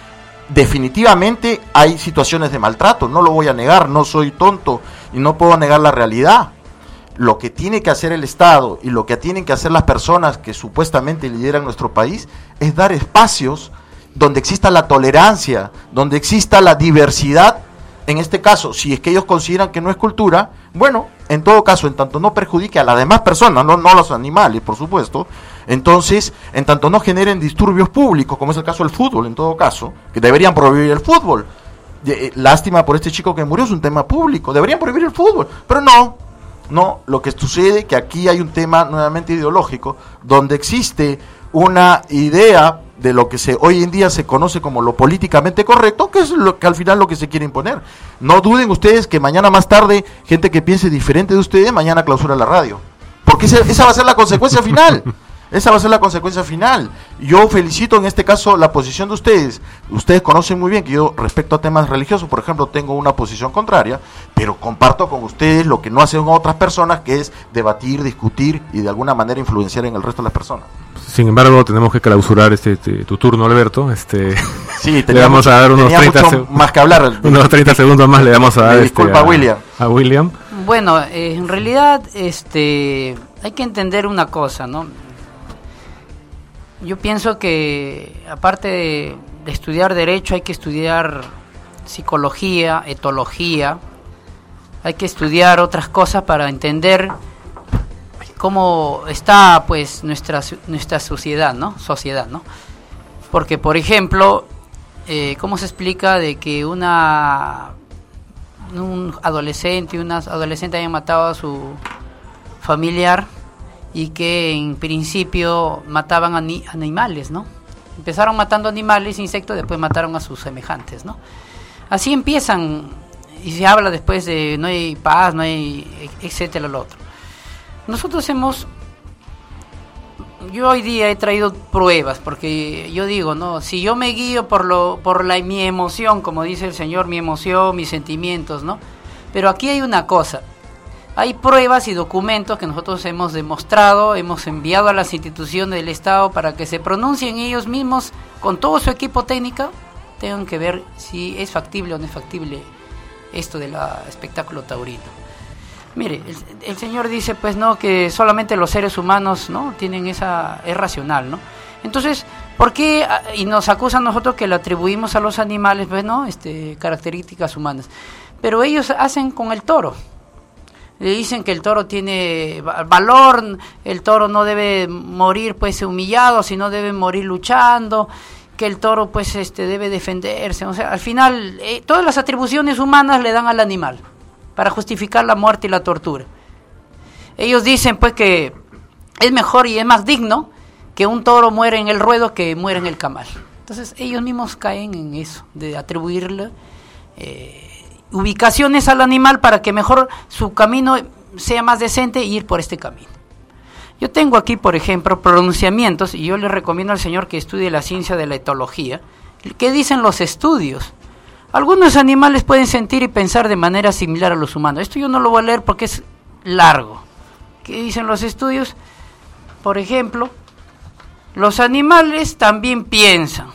definitivamente hay situaciones de maltrato, no lo voy a negar, no soy tonto y no puedo negar la realidad lo que tiene que hacer el Estado y lo que tienen que hacer las personas que supuestamente lideran nuestro país es dar espacios donde exista la tolerancia, donde exista la diversidad. En este caso, si es que ellos consideran que no es cultura, bueno, en todo caso, en tanto no perjudique a las demás personas, no, no a los animales, por supuesto, entonces, en tanto no generen disturbios públicos, como es el caso del fútbol, en todo caso, que deberían prohibir el fútbol. Eh, lástima por este chico que murió, es un tema público, deberían prohibir el fútbol, pero no, no, lo que sucede es que aquí hay un tema nuevamente ideológico, donde existe una idea de lo que se hoy en día se conoce como lo políticamente correcto, que es lo que al final lo que se quiere imponer. No duden ustedes que mañana más tarde gente que piense diferente de ustedes mañana clausura la radio, porque esa, esa va a ser la consecuencia final. Esa va a ser la consecuencia final. Yo felicito en este caso la posición de ustedes. Ustedes conocen muy bien que yo respecto a temas religiosos, por ejemplo, tengo una posición contraria, pero comparto con ustedes lo que no hacen otras personas, que es debatir, discutir y de alguna manera influenciar en el resto de las personas. Sin embargo, tenemos que clausurar este, este- tu turno, Alberto. Este, Sí, le vamos mucho- a dar unos tenía 30 mucho seg- más que hablar. Unos 30 segundos más le vamos a dar este, disculpa, William. a William. Bueno, eh, en realidad este, hay que entender una cosa, ¿no? Yo pienso que aparte de, estudiar derecho hay que estudiar psicología, etología, hay que estudiar otras cosas para entender cómo está pues nuestra nuestra sociedad, ¿no? Sociedad, ¿no? Porque por ejemplo, eh, ¿cómo se explica de que una un adolescente y unas adolescentes hayan matado a su familiar y que en principio mataban ani- animales, ¿no? Empezaron matando animales, insectos, después mataron a sus semejantes, ¿no? Así empiezan y se habla después de no hay paz, no hay etcétera lo otro. Nosotros hemos yo hoy día he traído pruebas porque yo digo, no, si yo me guío por lo por la mi emoción, como dice el Señor, mi emoción, mis sentimientos, ¿no? Pero aquí hay una cosa. Hay pruebas y documentos que nosotros hemos demostrado, hemos enviado a las instituciones del Estado para que se pronuncien ellos mismos con todo su equipo técnico, tengan que ver si es factible o no es factible esto del espectáculo taurino. Mire, el, Señor dice pues no que solamente los seres humanos no tienen esa es racional, ¿no? Entonces, ¿por qué ah, y nos acusan nosotros que le atribuimos a los animales pues este características humanas? Pero ellos hacen con el toro. Le dicen que el toro tiene va- valor, el toro no debe morir pues humillado, sino debe morir luchando, que el toro pues este debe defenderse, o sea, al final eh, todas las atribuciones humanas le dan al animal para justificar la muerte y la tortura. Ellos dicen pues que es mejor y es más digno que un toro muera en el ruedo que muera en el camal. Entonces ellos mismos caen en eso, de atribuirle eh, ubicaciones al animal para que mejor su camino sea más decente e ir por este camino. Yo tengo aquí, por ejemplo, pronunciamientos, y yo le recomiendo al señor que estudie la ciencia de la etología, que dicen los estudios. Algunos animales pueden sentir y pensar de manera similar a los humanos. Esto yo no lo voy a leer porque es largo. ¿Qué dicen los estudios? Por ejemplo, los animales también piensan.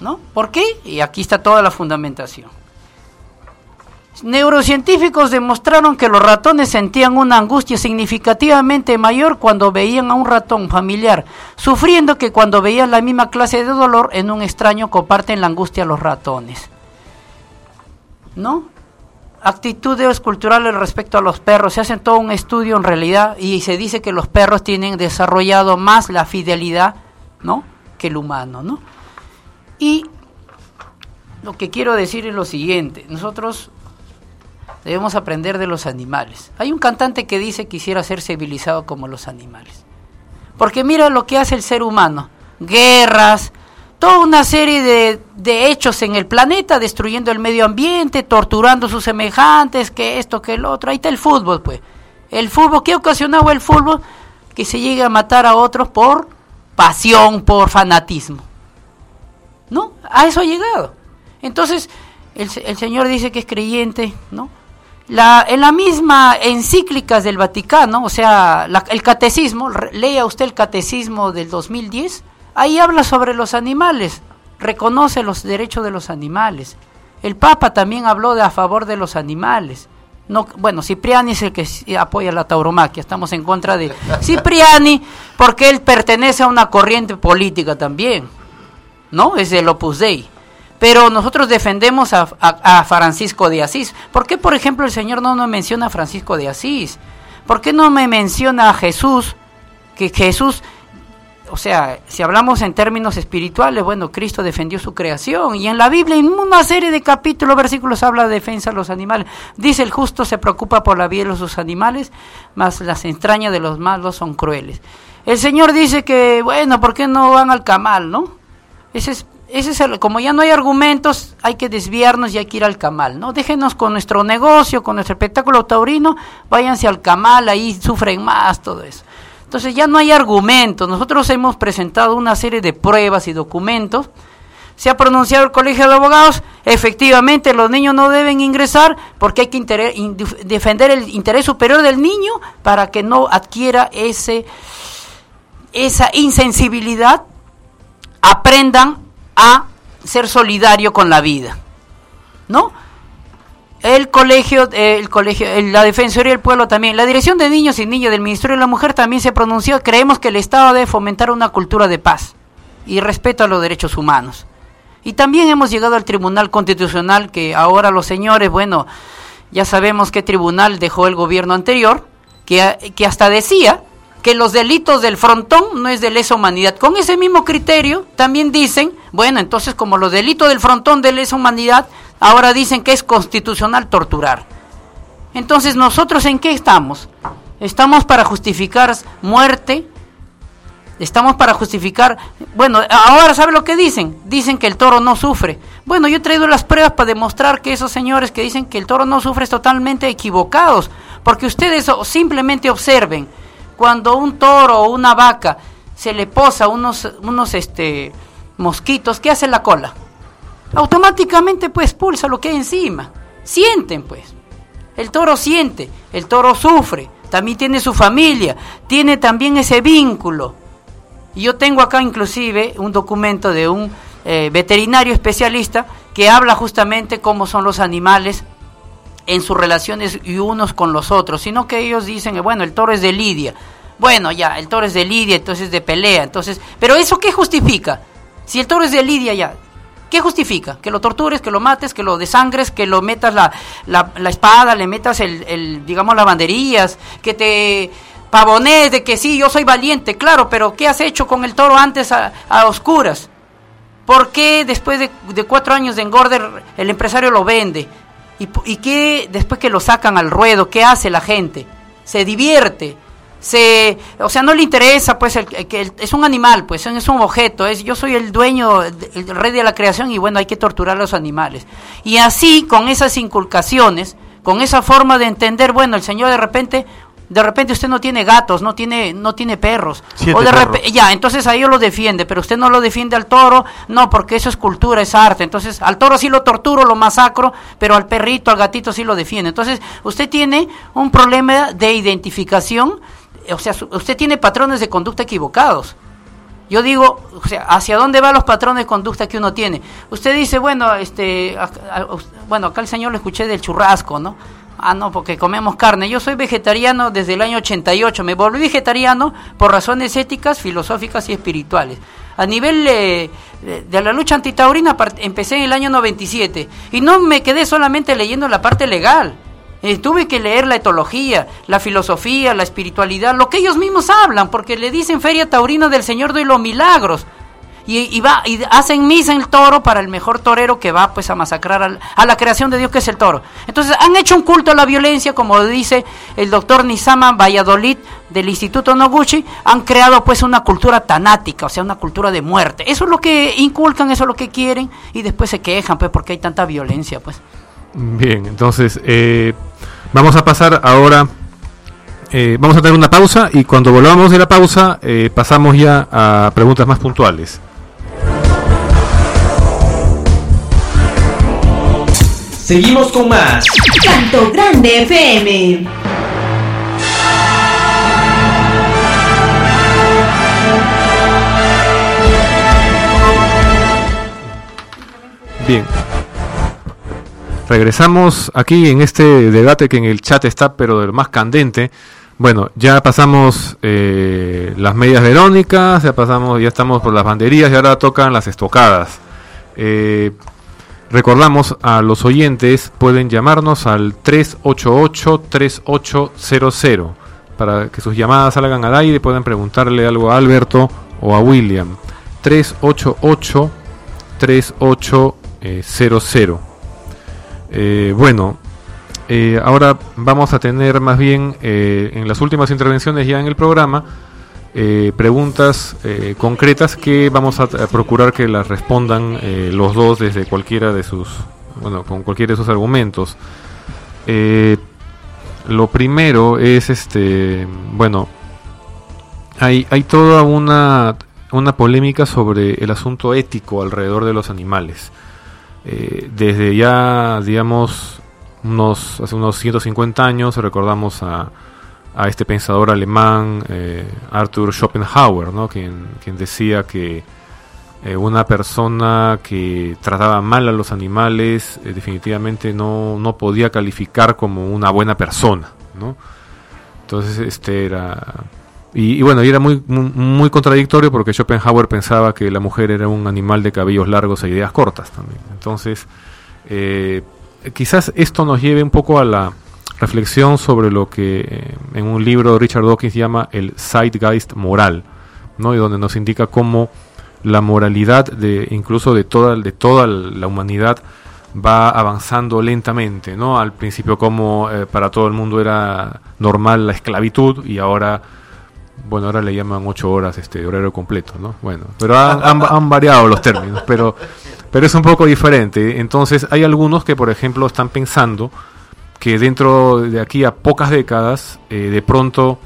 ¿No? ¿Por qué? Y aquí está toda la fundamentación. Neurocientíficos demostraron que los ratones sentían una angustia significativamente mayor cuando veían a un ratón familiar, sufriendo que cuando veían la misma clase de dolor en un extraño comparten la angustia los ratones. ¿No? Actitudes culturales respecto a los perros. Se hace todo un estudio en realidad y se dice que los perros tienen desarrollado más la fidelidad, ¿no? Que el humano, ¿no? Y lo que quiero decir es lo siguiente. Nosotros debemos aprender de los animales. Hay un cantante que dice quisiera ser civilizado como los animales. Porque mira lo que hace el ser humano. Guerras, toda una serie de, hechos en el planeta, destruyendo el medio ambiente, torturando a sus semejantes, que esto, que el otro. Ahí está el fútbol, pues. El fútbol, ¿qué ocasionaba el fútbol? Que se llegue a matar a otros por pasión, por fanatismo. ¿No? A eso ha llegado. Entonces, el Señor dice que es creyente, ¿no? La, en la misma encíclicas del Vaticano, o sea, la- el catecismo, lea usted el catecismo del 2010, ahí habla sobre los animales, reconoce los derechos de los animales. El Papa también habló de a favor de los animales. No, bueno, Cipriani es el que apoya la tauromaquia, estamos en contra de Cipriani porque él pertenece a una corriente política también, ¿no? Es el Opus Dei. Pero nosotros defendemos a, a- Francisco de Asís. ¿Por qué, por ejemplo, el Señor no nos menciona a Francisco de Asís? ¿Por qué no me menciona a Jesús? Que Jesús, o sea, si hablamos en términos espirituales, bueno, Cristo defendió su creación. Y en la Biblia, en una serie de capítulos, versículos, habla de defensa de los animales. Dice, el justo se preocupa por la vida de sus animales, mas las entrañas de los malos son crueles. El señor dice que, bueno, ¿por qué no van al camal, no? Ese es, ese es el, como ya no hay argumentos, hay que desviarnos y hay que ir al camal, ¿no? Déjenos con nuestro negocio, con nuestro espectáculo taurino, váyanse al camal, ahí sufren más, todo eso. Entonces ya no hay argumentos. Nosotros hemos presentado una serie de pruebas y documentos. Se ha pronunciado el Colegio de Abogados, efectivamente los niños no deben ingresar porque hay que defender el interés superior del niño para que no adquiera ese esa insensibilidad, aprendan a ser solidario con la vida. ¿No? El colegio, el colegio, la Defensoría del Pueblo también, la Dirección de Niños y Niñas del Ministerio de la Mujer también se pronunció, creemos que el Estado debe fomentar una cultura de paz y respeto a los derechos humanos. Y también hemos llegado al Tribunal Constitucional, que ahora los señores, bueno, ya sabemos qué tribunal dejó el gobierno anterior, que, que hasta decía que los delitos del frontón no es de lesa humanidad. Con ese mismo criterio también dicen, bueno, entonces como los delitos del frontón de lesa humanidad, ahora dicen que es constitucional torturar. Entonces, ¿nosotros en qué estamos? Estamos para justificar muerte, estamos para justificar, bueno, ahora ¿sabe lo que dicen? Dicen que el toro no sufre. Bueno, yo he traído las pruebas para demostrar que esos señores que dicen que el toro no sufre es totalmente equivocados, porque ustedes simplemente observen cuando un toro o una vaca se le posa unos, unos este, mosquitos, ¿qué hace la cola? Automáticamente pues pulsa lo que hay encima. Sienten pues. El toro siente, el toro sufre, también tiene su familia, tiene también ese vínculo. Y yo tengo acá inclusive un documento de un eh, veterinario especialista que habla justamente cómo son los animales en sus relaciones y unos con los otros, sino que ellos dicen, bueno, el toro es de lidia. Bueno, ya, el toro es de lidia, entonces de pelea, entonces, pero eso qué justifica? Si el toro es de lidia ya, ¿qué justifica? Que lo tortures, que lo mates, que lo desangres, que lo metas la, la, espada, le metas el, digamos, las banderillas, que te pavonees de que sí, yo soy valiente, claro, pero ¿qué has hecho con el toro antes a, a oscuras? ¿Por qué después de, de, cuatro años de engorder el empresario lo vende? ¿Y, ¿Y qué después que lo sacan al ruedo? ¿Qué hace la gente? Se divierte. Se, o sea, no le interesa, pues, el, que es un animal, pues, es un objeto, es, yo soy el dueño, el rey de la creación y bueno, hay que torturar a los animales. Y así, con esas inculcaciones, con esa forma de entender, bueno, el Señor de repente de repente usted no tiene gatos, no tiene, no tiene perros. o de ya, entonces ahí lo defiende, pero usted no lo defiende al toro, no, porque eso es cultura, es arte. Entonces, al toro sí lo torturo, lo masacro, pero al perrito, al gatito sí lo defiende. Entonces, usted tiene un problema de identificación, o sea, usted tiene patrones de conducta equivocados. Yo digo, o sea, ¿hacia dónde van los patrones de conducta que uno tiene? Usted dice, bueno, este, bueno, acá el señor lo escuché del churrasco, ¿no? Ah, no, porque comemos carne. Yo soy vegetariano desde el año 88. Me volví vegetariano por razones éticas, filosóficas y espirituales. A nivel de la lucha antitaurina empecé en el año 97 y no me quedé solamente leyendo la parte legal. Eh, tuve que leer la etología, la filosofía, la espiritualidad, lo que ellos mismos hablan, porque le dicen Feria Taurina del Señor de los Milagros y, va y hacen misa el toro para el mejor torero que va pues a masacrar a la creación de Dios que es el toro. Entonces han hecho un culto a la violencia, como dice el doctor Nisama Valladolid del Instituto Noguchi, han creado pues una cultura tanática, o sea, una cultura de muerte. Eso es lo que inculcan, eso es lo que quieren y después se quejan pues porque hay tanta violencia pues. Bien, entonces eh, vamos a pasar ahora eh, vamos a tener una pausa y cuando volvamos de la pausa eh, pasamos ya a preguntas más puntuales. Seguimos con más. Canto Grande FM. Bien. Regresamos aquí en este debate que en el chat está, pero del más candente. Bueno, ya pasamos eh, las medias verónicas, ya pasamos, ya estamos por las banderías y ahora tocan las estocadas. Eh, Recordamos a los oyentes, pueden llamarnos al 388-3800 para que sus llamadas salgan al aire y puedan preguntarle algo a Alberto o a William. 388-3800. Eh, bueno, eh, ahora vamos a tener más bien eh, en las últimas intervenciones ya en el programa eh, preguntas eh, concretas que vamos a, a procurar que las respondan los dos desde cualquiera de sus, bueno, con cualquiera de sus argumentos. Lo primero es este, bueno, hay, hay toda una, una polémica sobre el asunto ético alrededor de los animales. Eh, desde ya, digamos, unos, hace unos 150 años recordamos a, a este pensador alemán, eh, Arthur Schopenhauer, ¿no? quien, quien decía que eh, una persona que trataba mal a los animales definitivamente no, no podía calificar como una buena persona. ¿no? Entonces, este era. Y, bueno, y era muy, muy, muy contradictorio porque Schopenhauer pensaba que la mujer era un animal de cabellos largos e ideas cortas también. Entonces, eh, quizás esto nos lleve un poco a la reflexión sobre lo que eh, en un libro Richard Dawkins llama el zeitgeist moral, ¿no? y donde nos indica cómo la moralidad de incluso de toda de toda la humanidad va avanzando lentamente, ¿no? Al principio como eh, para todo el mundo era normal la esclavitud y ahora bueno, ahora le llaman ocho horas este horario completo, ¿no? Bueno, pero han, han- han variado los términos, pero pero es un poco diferente. Entonces, hay algunos que, por ejemplo, están pensando que dentro de aquí a pocas décadas, eh, de pronto,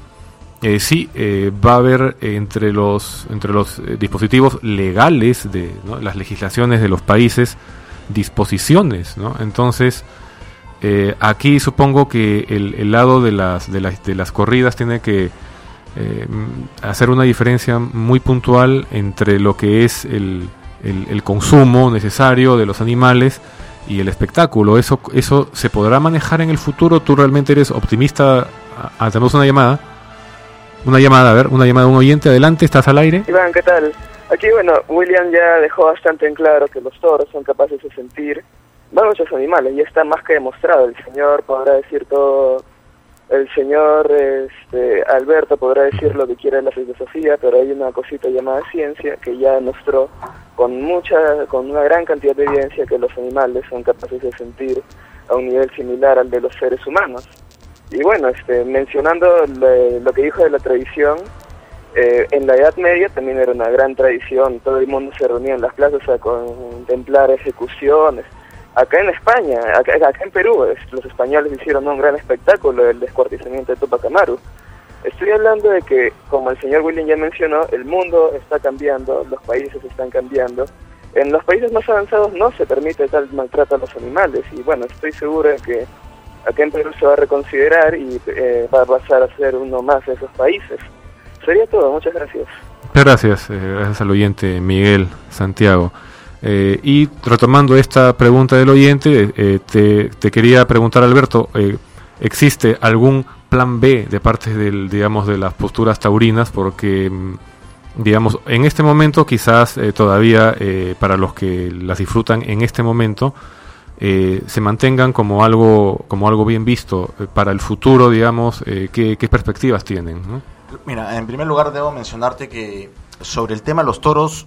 eh, sí, eh, va a haber entre los, entre los eh, dispositivos legales de ¿no? las legislaciones de los países disposiciones, ¿no? Entonces, eh, aquí supongo que el, el lado de las, de, las, de las corridas tiene que eh, hacer una diferencia muy puntual entre lo que es el, el- consumo necesario de los animales y el espectáculo. Eso, eso se podrá manejar en el futuro. ¿Tú realmente eres optimista? Ah, ah, tenemos una llamada. Una llamada, a ver, una llamada de un oyente. Adelante, estás al aire. Iván, ¿qué tal? Aquí, bueno, William ya dejó bastante en claro que los toros son capaces de sentir bueno, muchos animales, ya está más que demostrado. El señor podrá decir todo, el señor este, Alberto podrá decir lo que quiera de la filosofía, pero hay una cosita llamada ciencia que ya demostró con mucha, con una gran cantidad de evidencia que los animales son capaces de sentir a un nivel similar al de los seres humanos. Y bueno, este, mencionando lo que dijo de la tradición, eh, en la Edad Media también era una gran tradición, todo el mundo se reunía en las plazas a contemplar ejecuciones. Acá en España, acá, acá en Perú, es- los españoles hicieron un gran espectáculo del descuartizamiento de Tupac Amaru. Estoy hablando de que, como el señor William ya mencionó, el mundo está cambiando, los países están cambiando. En los países más avanzados no se permite tal maltrato a los animales y bueno, estoy seguro de que acá en Perú se va a reconsiderar y eh, va a pasar a ser uno más de esos países. Sería todo, muchas gracias. Muchas gracias, eh, gracias al oyente Miguel Santiago. Eh, y retomando esta pregunta del oyente, eh, te, te quería preguntar, Alberto, eh, ¿existe algún plan B de parte del, digamos, de las posturas taurinas? Porque, mm, digamos, en este momento quizás eh, todavía eh, para los que las disfrutan en este momento, eh, se mantengan como algo, como algo bien visto Eh, para el futuro, digamos, eh, ¿qué, qué perspectivas tienen? Mira, en primer lugar debo mencionarte que sobre el tema de los toros,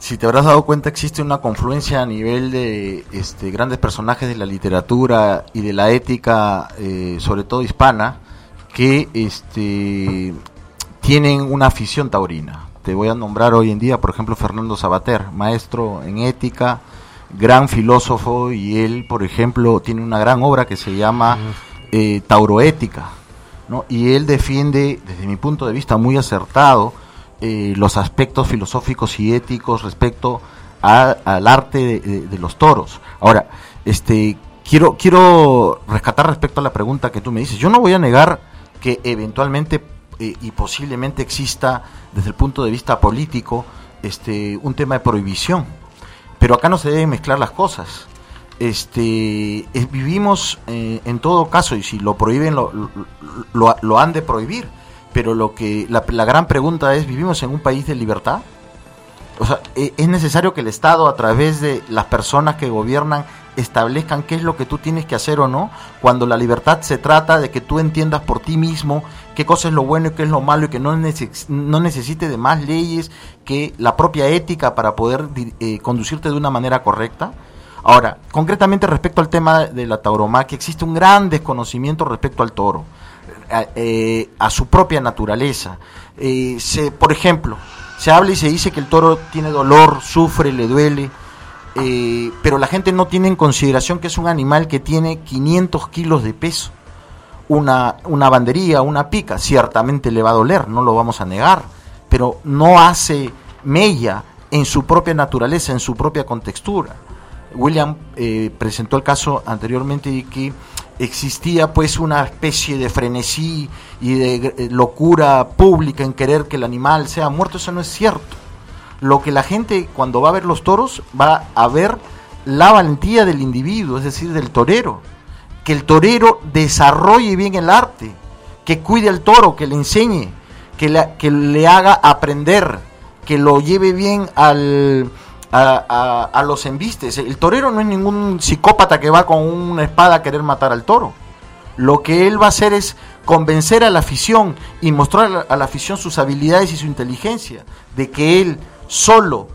si te habrás dado cuenta, existe una confluencia a nivel de este, grandes personajes de la literatura y de la ética, eh, sobre todo hispana, que este, tienen una afición taurina. Te voy a nombrar hoy en día, por ejemplo, Fernando Sabater, maestro en ética, gran filósofo, y él, por ejemplo, tiene una gran obra que se llama eh, Tauroética. ¿no? Y él defiende, desde mi punto de vista muy acertado, eh, los aspectos filosóficos y éticos respecto a- al arte de, los toros. Ahora, este, quiero, quiero rescatar respecto a la pregunta que tú me dices. Yo no voy a negar que eventualmente eh, y posiblemente exista desde el punto de vista político este, un tema de prohibición. Pero acá no se deben mezclar las cosas. Este, vivimos eh, en todo caso, y si lo prohíben, lo- lo han de prohibir. Pero lo que la, la gran pregunta es, ¿vivimos en un país de libertad? O sea, e- es necesario que el Estado, a través de las personas que gobiernan, establezcan qué es lo que tú tienes que hacer o no, cuando la libertad se trata de que tú entiendas por ti mismo qué cosa es lo bueno y qué es lo malo y que no, neces- no necesite de más leyes que la propia ética para poder eh, conducirte de una manera correcta. Ahora, concretamente respecto al tema de la tauromaquia, existe un gran desconocimiento respecto al toro. A, eh, a su propia naturaleza. Eh, por ejemplo, se habla y se dice que el toro tiene dolor, sufre, le duele, eh, pero la gente no tiene en consideración que es un animal que tiene 500 kilos de peso. Una, una bandería, una pica, ciertamente le va a doler, no lo vamos a negar, pero no hace mella en su propia naturaleza, en su propia contextura. William eh, presentó el caso anteriormente de que existía pues una especie de frenesí y de eh, locura pública en querer que el animal sea muerto, eso no es cierto. Lo que la gente cuando va a ver los toros va a ver la valentía del individuo, es decir, del torero. Que el torero desarrolle bien el arte, que cuide al toro, que le enseñe, que que le haga aprender, que lo lleve bien al, a, los embistes. El torero no es ningún psicópata que va con una espada a querer matar al toro. Lo que él va a hacer es convencer a la afición y mostrar a la afición sus habilidades y su inteligencia, de que él solo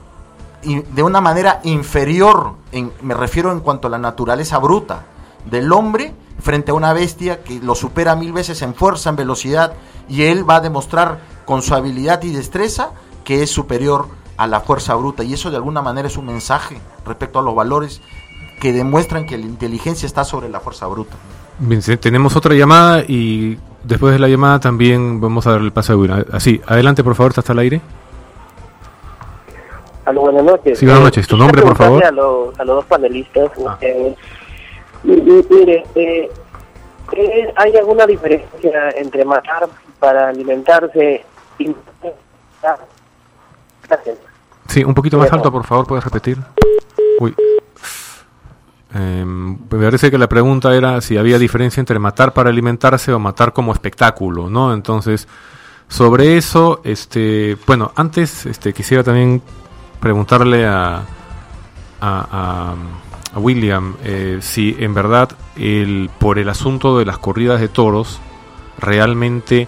y de una manera inferior, en, me refiero en cuanto a la naturaleza bruta del hombre, frente a una bestia que lo supera mil veces en fuerza, en velocidad, y él va a demostrar con su habilidad y destreza que es superior a la fuerza bruta y eso de alguna manera es un mensaje respecto a los valores que demuestran que la inteligencia está sobre la fuerza bruta. Bien, tenemos otra llamada y después de la llamada también vamos a dar el paso a William. Así, adelante por favor, está al aire. Aló, buenas noches. Sí, buenas noches. ¿Tu nombre, por favor? A, los, a los dos panelistas. Ah. Eh, mire, eh, eh, ¿hay alguna diferencia entre matar para alimentarse y Sí, un poquito más alto, por favor, ¿puedes repetir? Uy. Em, me parece que la pregunta era si había diferencia entre matar para alimentarse o matar como espectáculo, ¿no? Entonces, sobre eso, este, bueno, antes este, quisiera también preguntarle a, a, a, William eh, si en verdad el, por el asunto de las corridas de toros realmente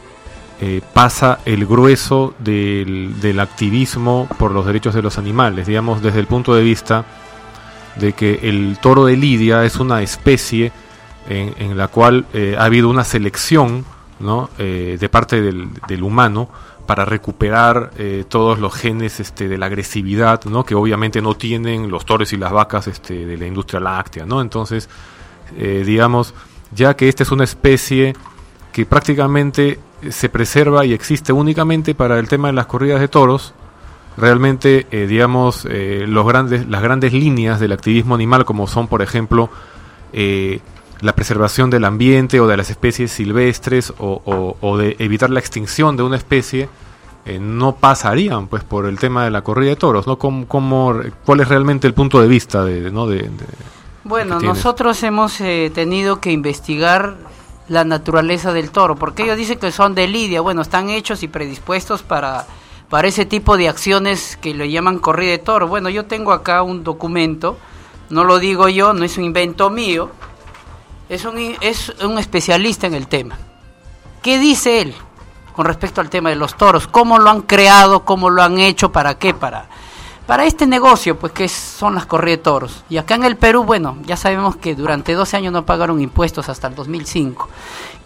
eh, pasa el grueso del, activismo por los derechos de los animales, digamos desde el punto de vista de que el toro de Lidia es una especie en, la cual eh, ha habido una selección ¿no? Eh, de parte del, humano para recuperar todos los genes este, de la agresividad, ¿no? que obviamente no tienen los toros y las vacas este, de la industria láctea. ¿no? Entonces, digamos, ya que esta es una especie que prácticamente se preserva y existe únicamente para el tema de las corridas de toros, realmente, eh, digamos, eh, los grandes, las grandes líneas del activismo animal, como son, por ejemplo, eh, la preservación del ambiente o de las especies silvestres o, de evitar la extinción de una especie, no pasarían pues por el tema de la corrida de toros, ¿no? ¿Cómo, cuál es realmente el punto de vista de, ¿no? de, bueno, nosotros hemos tenido que investigar la naturaleza del toro, porque ellos dicen que son de lidia, bueno, están hechos y predispuestos para, para ese tipo de acciones que le llaman corrida de toro. Bueno, yo tengo acá un documento, no lo digo yo, no es un invento mío, es un, es un especialista en el tema. ¿Qué dice él con respecto al tema de los toros? ¿Cómo lo han creado? ¿Cómo lo han hecho? ¿Para qué? Para para este negocio, pues que son las corridas de toros. Y acá en el Perú, bueno, ya sabemos que durante 12 años no pagaron impuestos hasta el 2005.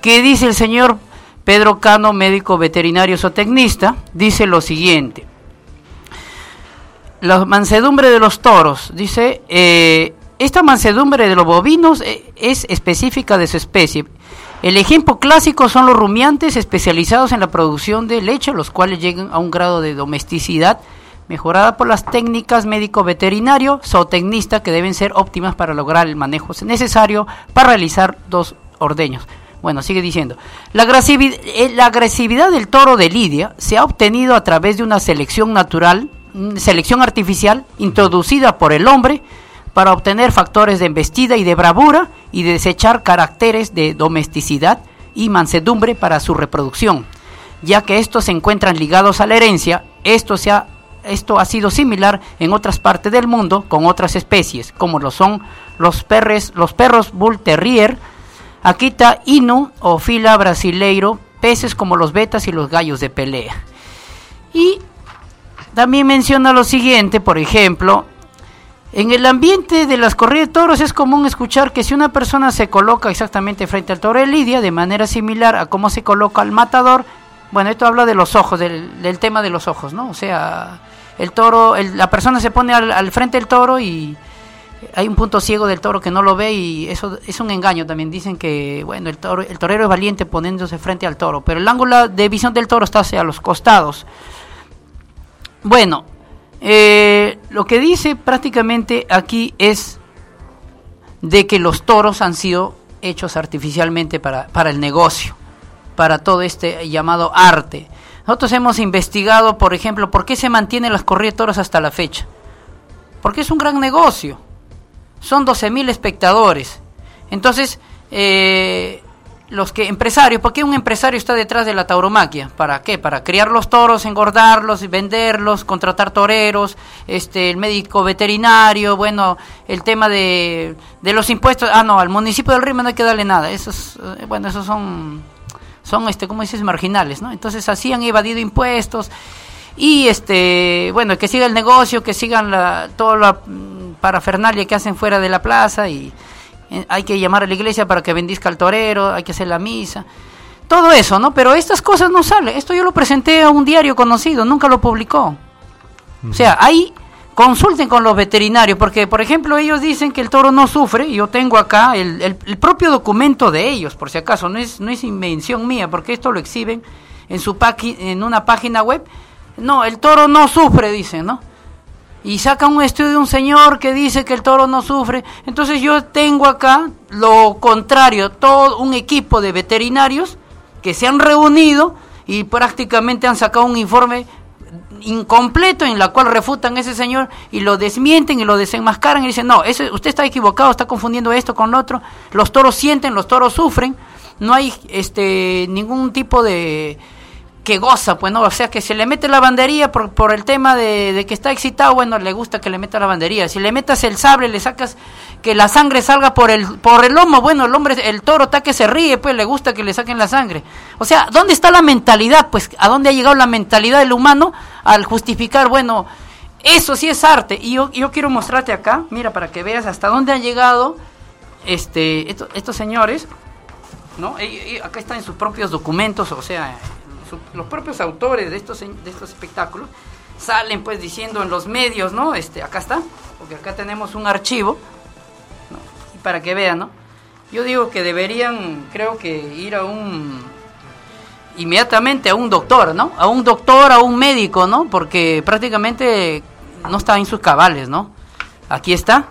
¿Qué dice el señor Pedro Cano, médico veterinario zootecnista? Dice lo siguiente. La mansedumbre de los toros, dice, eh, esta mansedumbre de los bovinos eh, es específica de su especie. El ejemplo clásico son los rumiantes especializados en la producción de leche, los cuales llegan a un grado de domesticidad mejorada por las técnicas médico-veterinario, zootecnista, que deben ser óptimas para lograr el manejo necesario para realizar dos ordeños. Bueno, sigue diciendo, la agresividad, eh, agresividad del toro de Lidia se ha obtenido a través de una selección natural, mm, selección artificial introducida por el hombre para obtener factores de embestida y de bravura y desechar caracteres de domesticidad y mansedumbre para su reproducción. Ya que estos se encuentran ligados a la herencia, esto se ha esto ha sido similar en otras partes del mundo con otras especies, como lo son los, perres, los perros Bull Terrier, Akita Inu o Fila brasileiro, peces como los betas y los gallos de pelea. Y también menciona lo siguiente, por ejemplo, En el ambiente de las corridas de toros es común escuchar que si una persona se coloca exactamente frente al toro de Lidia, de manera similar a cómo se coloca al matador, bueno, esto habla de los ojos, del, del tema de los ojos, ¿no? O sea, el toro, el- la persona se pone al, al frente del toro y hay un punto ciego del toro que no lo ve y eso es un engaño también. Dicen que, bueno, el, toro, el torero es valiente poniéndose frente al toro, pero el ángulo de visión del toro está hacia los costados. Bueno, eh, lo que dice prácticamente aquí es de que los toros han sido hechos artificialmente para, para el negocio, para todo este llamado arte. Nosotros hemos investigado, por ejemplo, por qué se mantienen las toros hasta la fecha. Porque es un gran negocio. Son 12.000 espectadores. Entonces, eh, los que empresarios, ¿por qué un empresario está detrás de la tauromaquia? ¿Para qué? Para criar los toros, engordarlos, venderlos, contratar toreros, este, el médico veterinario, bueno, el tema de, de los impuestos. Ah, no, al municipio del Río no hay que darle nada. Esos, eh, bueno, esos son, son, este, ¿cómo dices? Marginales, ¿no? Entonces así han evadido impuestos y este bueno que siga el negocio que sigan la toda la mm, parafernalia que hacen fuera de la plaza y eh, hay que llamar a la iglesia para que bendizca al torero hay que hacer la misa todo eso no pero estas cosas no salen esto yo lo presenté a un diario conocido nunca lo publicó o sea ahí consulten con los veterinarios porque por ejemplo ellos dicen que el toro no sufre yo tengo acá el, el- propio documento de ellos por si acaso no es no es invención mía porque esto lo exhiben en su en una página web no, el toro no sufre, dicen, ¿no? Y saca un estudio de un señor que dice que el toro no sufre. Entonces yo tengo acá lo contrario, todo un equipo de veterinarios que se han reunido y prácticamente han sacado un informe incompleto en la cual refutan a ese señor y lo desmienten y lo desenmascaran y dicen, no, ese, usted está equivocado, está confundiendo esto con lo otro, los toros sienten, los toros sufren, no hay este ningún tipo de que goza, pues no, o sea que se le mete la bandería por, por el tema de, de que está excitado, bueno, le gusta que le meta la bandería, si le metas el sable, le sacas que la sangre salga por el, por el lomo, bueno, el hombre, el toro está que se ríe, pues le gusta que le saquen la sangre. O sea, ¿dónde está la mentalidad? Pues, ¿a dónde ha llegado la mentalidad del humano al justificar, bueno, eso sí es arte? Y yo, yo quiero mostrarte acá, mira, para que veas hasta dónde han llegado este, estos, estos señores, ¿no? Y- y acá están en sus propios documentos, o sea, los propios autores de estos, de estos espectáculos salen pues diciendo en los medios, ¿no? Este, acá está, porque acá tenemos un archivo. Y para que vean, ¿no? Yo digo que deberían, creo que ir a un inmediatamente a un doctor, ¿no? A un doctor, a un médico, ¿no? Porque prácticamente no está en sus cabales, ¿no? Aquí está.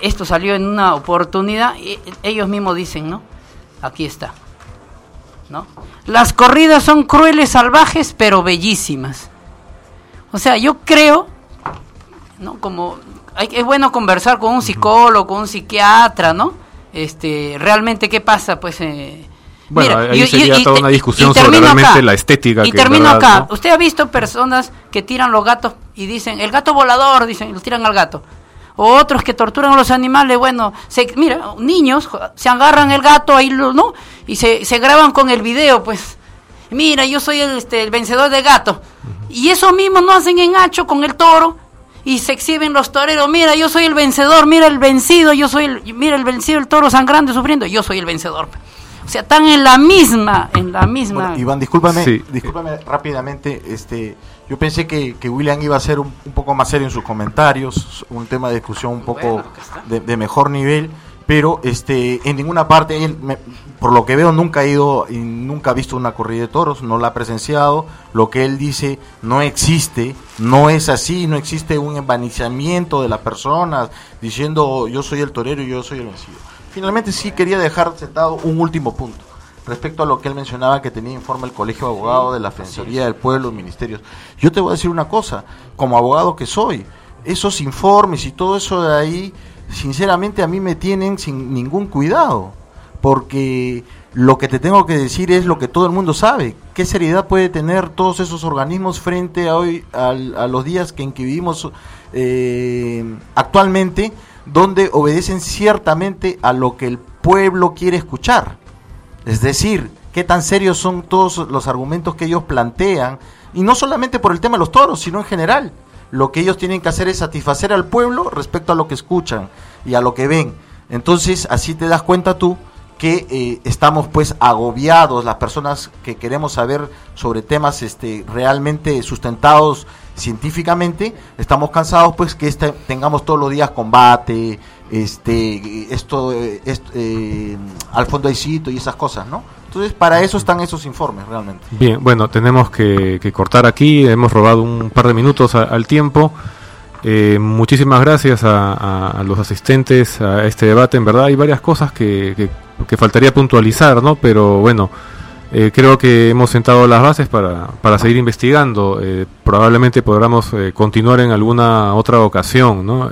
Esto salió en una oportunidad, y ellos mismos dicen, ¿no? Aquí está. ¿No? Las corridas son crueles, salvajes, pero bellísimas. O sea, yo creo, ¿no? Como hay, es bueno conversar con un psicólogo, con un psiquiatra, ¿no? Este, realmente qué pasa, pues. eh, Bueno, mira, ahí y- sería y- toda y- una discusión sobre realmente acá. la estética. Y que termino verdad, acá. ¿no? Usted ha visto personas que tiran los gatos y dicen, el gato volador, dicen, lo tiran al gato. O otros que torturan a los animales, bueno, se, mira, niños se agarran el gato ahí, ¿no? Y se, se graban con el video, pues. Mira, yo soy el, este, el vencedor de gato. Y eso mismo no hacen en Hacho con el toro. Y se exhiben los toreros. Mira, yo soy el vencedor. Mira el vencido. Yo soy el. Mira el vencido, el toro sangrando y sufriendo. Yo soy el vencedor. O sea, están en la misma, en la misma. Bueno, Iván, discúlpame, Sí. discúlpame rápidamente. Este, yo pensé que, que William iba a ser un, un poco más serio en sus comentarios, un tema de discusión un poco de, de mejor nivel, pero este, en ninguna parte, él, me- por lo que veo, nunca ha ido y nunca ha visto una corrida de toros, no la ha presenciado. Lo que él dice no existe, no es así, no existe un envanecimiento de las personas diciendo yo soy el torero y yo soy el vencido. Finalmente sí quería dejar sentado un último punto respecto a lo que él mencionaba que tenía informe el Colegio de Abogados de la Defensoría del Pueblo, los ministerios. Yo te voy a decir una cosa, como abogado que soy, esos informes y todo eso de ahí, sinceramente a mí me tienen sin ningún cuidado, porque lo que te tengo que decir es lo que todo el mundo sabe. ¿Qué seriedad puede tener todos esos organismos frente a hoy, a, los días que en que vivimos eh, actualmente, donde obedecen ciertamente a lo que el pueblo quiere escuchar? Es decir, qué tan serios son todos los argumentos que ellos plantean, y no solamente por el tema de los toros, sino en general. lo que ellos tienen que hacer es satisfacer al pueblo respecto a lo que escuchan y a lo que ven. Entonces, así te das cuenta tú que eh, estamos pues agobiados, las personas que queremos saber sobre temas este, realmente sustentados científicamente, estamos cansados pues que este, tengamos todos los días combate, este, esto, eh, eh, al fondo hay sitio y esas cosas, ¿no? Entonces, para eso están esos informes, realmente. Bien, bueno, tenemos que, cortar aquí, hemos robado un par de minutos al tiempo. Eh, muchísimas gracias a, los asistentes a este debate, en verdad hay varias cosas que, que, faltaría puntualizar, ¿no? Pero bueno, eh, creo que hemos sentado las bases para, para seguir investigando. Eh, probablemente podamos continuar en alguna otra ocasión, ¿no?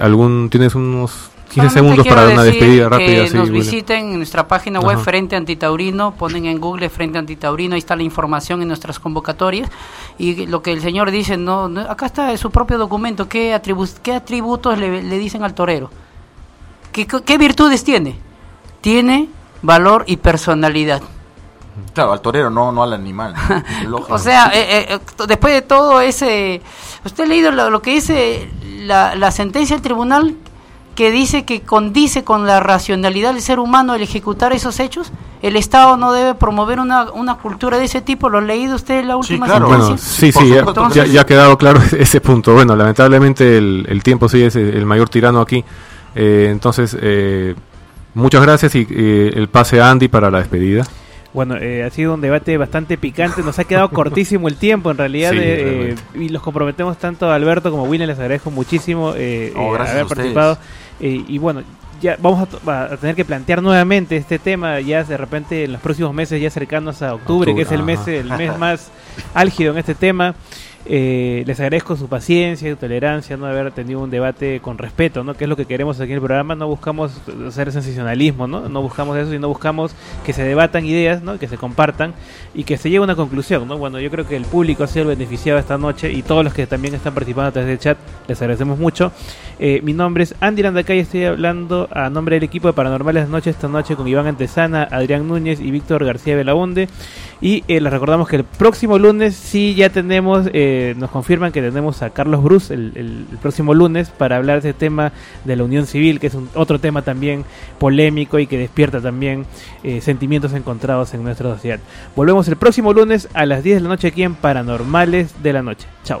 algún, ¿Tienes unos 15 segundos para una despedida rápida. Que nos visiten en nuestra página web Frente Antitaurino, ponen en Google Frente Antitaurino, ahí está la información en nuestras convocatorias. Y lo que el señor dice, no, acá está su propio documento, qué, qué atributos le, dicen al torero, ¿Qué, qué virtudes tiene. Tiene valor y personalidad. Claro, al torero, no, no al animal. o sea, eh, eh, después de todo ese... ¿Usted ha leído lo, que dice la, la sentencia del tribunal que dice que condice con la racionalidad del ser humano el ejecutar esos hechos? ¿El Estado no debe promover una, una cultura de ese tipo? ¿Lo ha leído usted la última sí, claro. sí, sí, ya, ha quedado claro ese punto. Bueno, lamentablemente el, el tiempo sí es el mayor tirano aquí. Eh, entonces, eh, muchas gracias y eh, el pase a Andy para la despedida. Bueno, eh, ha sido un debate bastante picante, nos ha quedado cortísimo el tiempo en realidad eh, y los comprometemos tanto a Alberto como a William, les agradezco muchísimo eh, oh, haber participado. Y bueno, ya vamos a, tener que plantear nuevamente este tema ya de repente en los próximos meses ya cercanos a octubre, que es el mes, el mes más álgido en este tema. Eh, les agradezco su paciencia su tolerancia, no haber tenido un debate con respeto, ¿no? Que es lo que queremos aquí en el programa. No buscamos hacer sensacionalismo, ¿no? No buscamos eso, no buscamos que se debatan ideas, ¿no? Que se compartan y que se llegue a una conclusión, ¿no? Bueno, yo creo que el público ha sido beneficiado esta noche y todos los que también están participando a través del chat, les agradecemos mucho. Eh, mi nombre es Andy Landacay, estoy hablando a nombre del equipo de Paranormales de Noche esta noche con Iván Antesana, Adrián Núñez y Víctor García Belaunde. Y eh, les recordamos que el próximo lunes sí ya tenemos, eh, nos confirman que tenemos a Carlos Bruce el, próximo lunes para hablar de este tema de la unión civil, que es un, otro tema también polémico y que despierta también eh, sentimientos encontrados en nuestra sociedad. Volvemos el próximo lunes a las 10 de la noche aquí en Paranormales de la Noche. Chao.